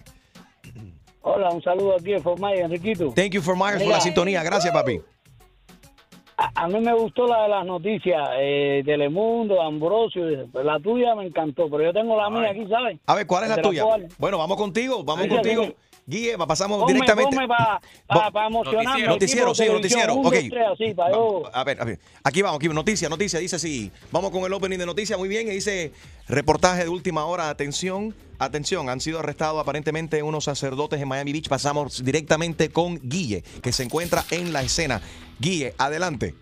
Speaker 49: Hola, un saludo aquí de Myers, Enriquito.
Speaker 3: Thank you for Myers por la sintonía. Gracias, papi.
Speaker 49: A, a mí me gustó la de las noticias, eh, Telemundo, Ambrosio, la tuya me encantó, pero yo tengo la mía aquí, ¿sabes?
Speaker 3: A ver, ¿cuál es la tuya? Bueno, vamos contigo, vamos contigo. Guille, pasamos
Speaker 49: Ponme,
Speaker 3: directamente.
Speaker 49: ponme para
Speaker 3: Va-
Speaker 49: pa, emocionarme.
Speaker 3: Noticiero, sí, noticiero.
Speaker 49: televisión, un,
Speaker 3: Ok.
Speaker 49: dos, tres, así, pa' yo-
Speaker 3: A ver, a ver. Aquí vamos, aquí noticia, noticia. Dice así. Vamos con el opening de noticias. Muy bien. y Dice reportaje de última hora. Atención, atención. Han sido arrestados aparentemente unos sacerdotes en Miami Beach. Pasamos directamente con Guille, que se encuentra en la escena. Guille, adelante.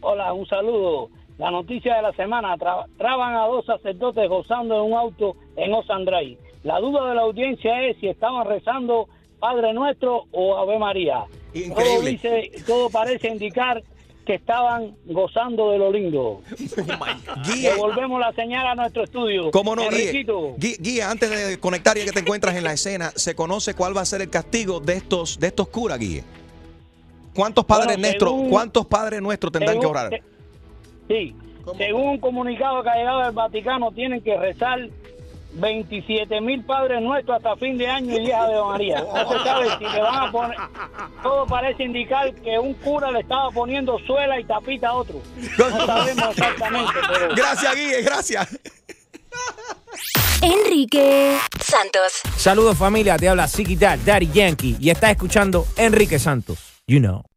Speaker 49: Hola, un saludo. La noticia de la semana, tra- traban a dos sacerdotes gozando en un auto en Drive. La duda de la audiencia es si estaban rezando Padre Nuestro o Ave María. Todo,
Speaker 3: Increíble.
Speaker 49: dice, todo parece indicar que estaban gozando de lo lindo.
Speaker 3: Guille.
Speaker 49: Devolvemos la señal a nuestro estudio.
Speaker 3: ¿Cómo no, Guille, Guille, antes de conectar y que te encuentras en la escena, ¿se conoce cuál va a ser el castigo de estos, de estos curas, Guille? ¿Cuántos padres
Speaker 49: Bueno,
Speaker 3: nuestros, cuántos padres nuestros tendrán que orar?
Speaker 49: Sí, según un comunicado que ha llegado del Vaticano, tienen que rezar 27 mil padres nuestros hasta fin de año y 10 de María. No se sabe si le van a poner. Todo parece indicar que un cura le estaba poniendo suela y tapita a otro. No sabemos exactamente, pero.
Speaker 3: Gracias, Guille, gracias.
Speaker 9: Enrique Santos.
Speaker 45: Saludos familia, te habla Dad, Daddy Yankee y estás escuchando Enrique Santos. You know.